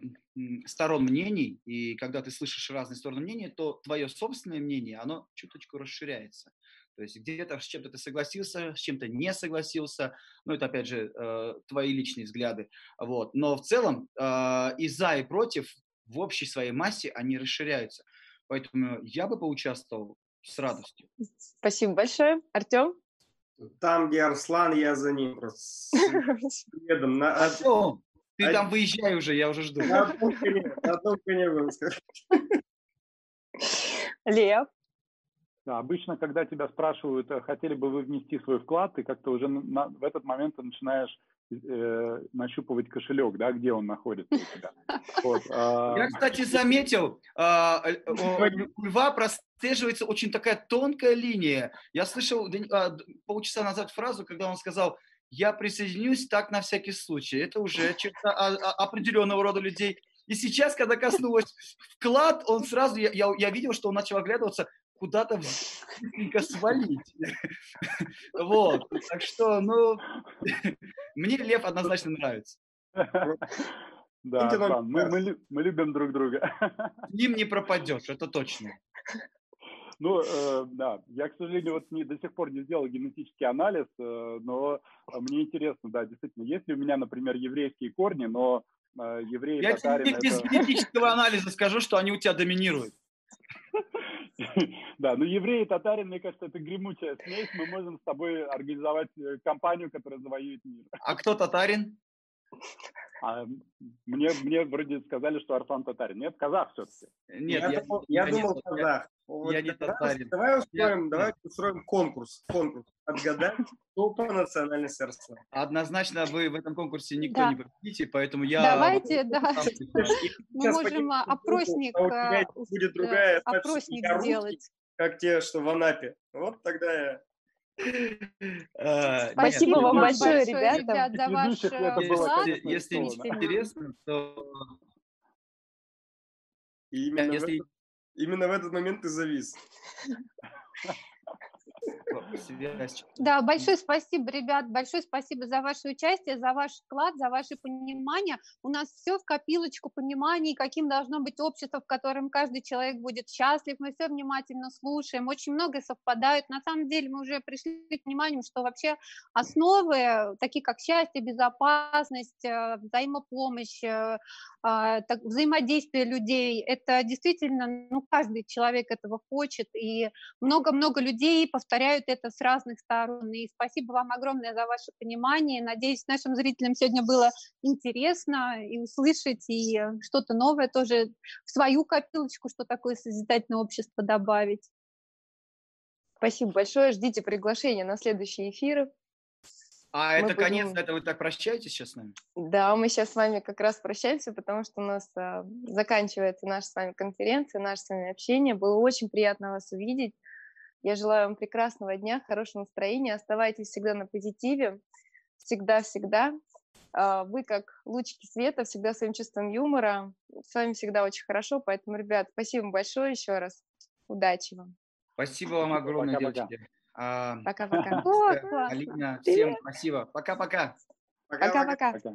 сторон мнений, и когда ты слышишь разные стороны мнений, то твое собственное мнение, оно чуточку расширяется. То есть где-то с чем-то ты согласился, с чем-то не согласился. Ну, это, опять же, э, твои личные взгляды. Вот. Но в целом э, и за, и против в общей своей массе они расширяются. Поэтому я бы поучаствовал с радостью. Спасибо большое. Артем? Там, где Арслан, я за ним просто следом. На... Артем, ты там выезжай уже, я уже жду. На одном коне, на одном коне будем Лев? Да, обычно, когда тебя спрашивают, э, хотели бы вы внести свой вклад, ты как-то уже на, в этот момент ты начинаешь э, нащупывать кошелек, да, где он находится у тебя. Вот, а... Я, кстати, заметил, а, у льва прослеживается очень такая тонкая линия. Я слышал а, полчаса назад фразу, когда он сказал, я присоединюсь так на всякий случай. Это уже черта определенного рода людей. И сейчас, когда коснулось вклад, он сразу, я, я, я видел, что он начал оглядываться, куда-то быстренько свалить. Вот. Так что, ну, мне Лев однозначно нравится. Да, да мы, мы, мы любим друг друга. С ним не пропадешь, это точно. Ну, э, да, я, к сожалению, вот не, до сих пор не сделал генетический анализ, э, но мне интересно, да, действительно, есть ли у меня, например, еврейские корни, но э, евреи, Я татарин, тебе без это... генетического анализа скажу, что они у тебя доминируют. Да, ну евреи и татарин, мне кажется, это гремучая смесь. Мы можем с тобой организовать э, компанию, которая завоюет мир. А кто татарин? А мне, мне вроде сказали, что Арслан татарин. Нет, казах все-таки. Нет, я, я, думал, я я думал казах. Я Вот не давай- татарин. Давай устроим, Я- давай устроим конкурс. Конкурс. Отгадать, кто по национальности Арслан. Однозначно вы в этом конкурсе никто Да. не победите, поэтому я... Давайте, да. Мы можем опросник, а э, будет э, другая опросник я сделать. как те, что в Анапе. Вот тогда я... Э, Спасибо вам большое, ребята. ребят, за ваш вклад. Если, не интересно, то если именно в этот момент ты завис. связь- Да, большое спасибо, ребят, большое спасибо за ваше участие, за ваш вклад, за ваше понимание. У нас все в копилочку пониманий, каким должно быть общество, в котором каждый человек будет счастлив. Мы все внимательно слушаем, очень многое совпадает. На самом деле мы уже пришли к пониманию, что вообще основы, такие как счастье, безопасность, э, взаимопомощь, э, а, взаимодействие людей, это действительно, ну, каждый человек этого хочет, и много-много людей повторяют это с разных сторон. И спасибо вам огромное за ваше понимание. Надеюсь, нашим зрителям сегодня было интересно и услышать, и э, что-то новое тоже в свою копилочку, что такое созидательное общество добавить. Спасибо большое. Ждите приглашения на следующие эфиры. А Мы это конец, будем- это вы так прощаетесь сейчас с нами? Да, мы сейчас с вами как раз прощаемся, потому что у нас а, заканчивается наша с вами конференция, наше с вами общение. Было очень приятно вас увидеть. Я желаю вам прекрасного дня, хорошего настроения. Оставайтесь всегда на позитиве. Всегда-всегда. А, Вы как лучики света, всегда своим чувством юмора. С вами всегда очень хорошо. Поэтому, ребят, спасибо вам большое еще раз. Удачи вам. Спасибо вам огромное, Пока-пока. девочки. А, Пока-пока. Алина, всем спасибо. Пока-пока. Пока-пока. Пока.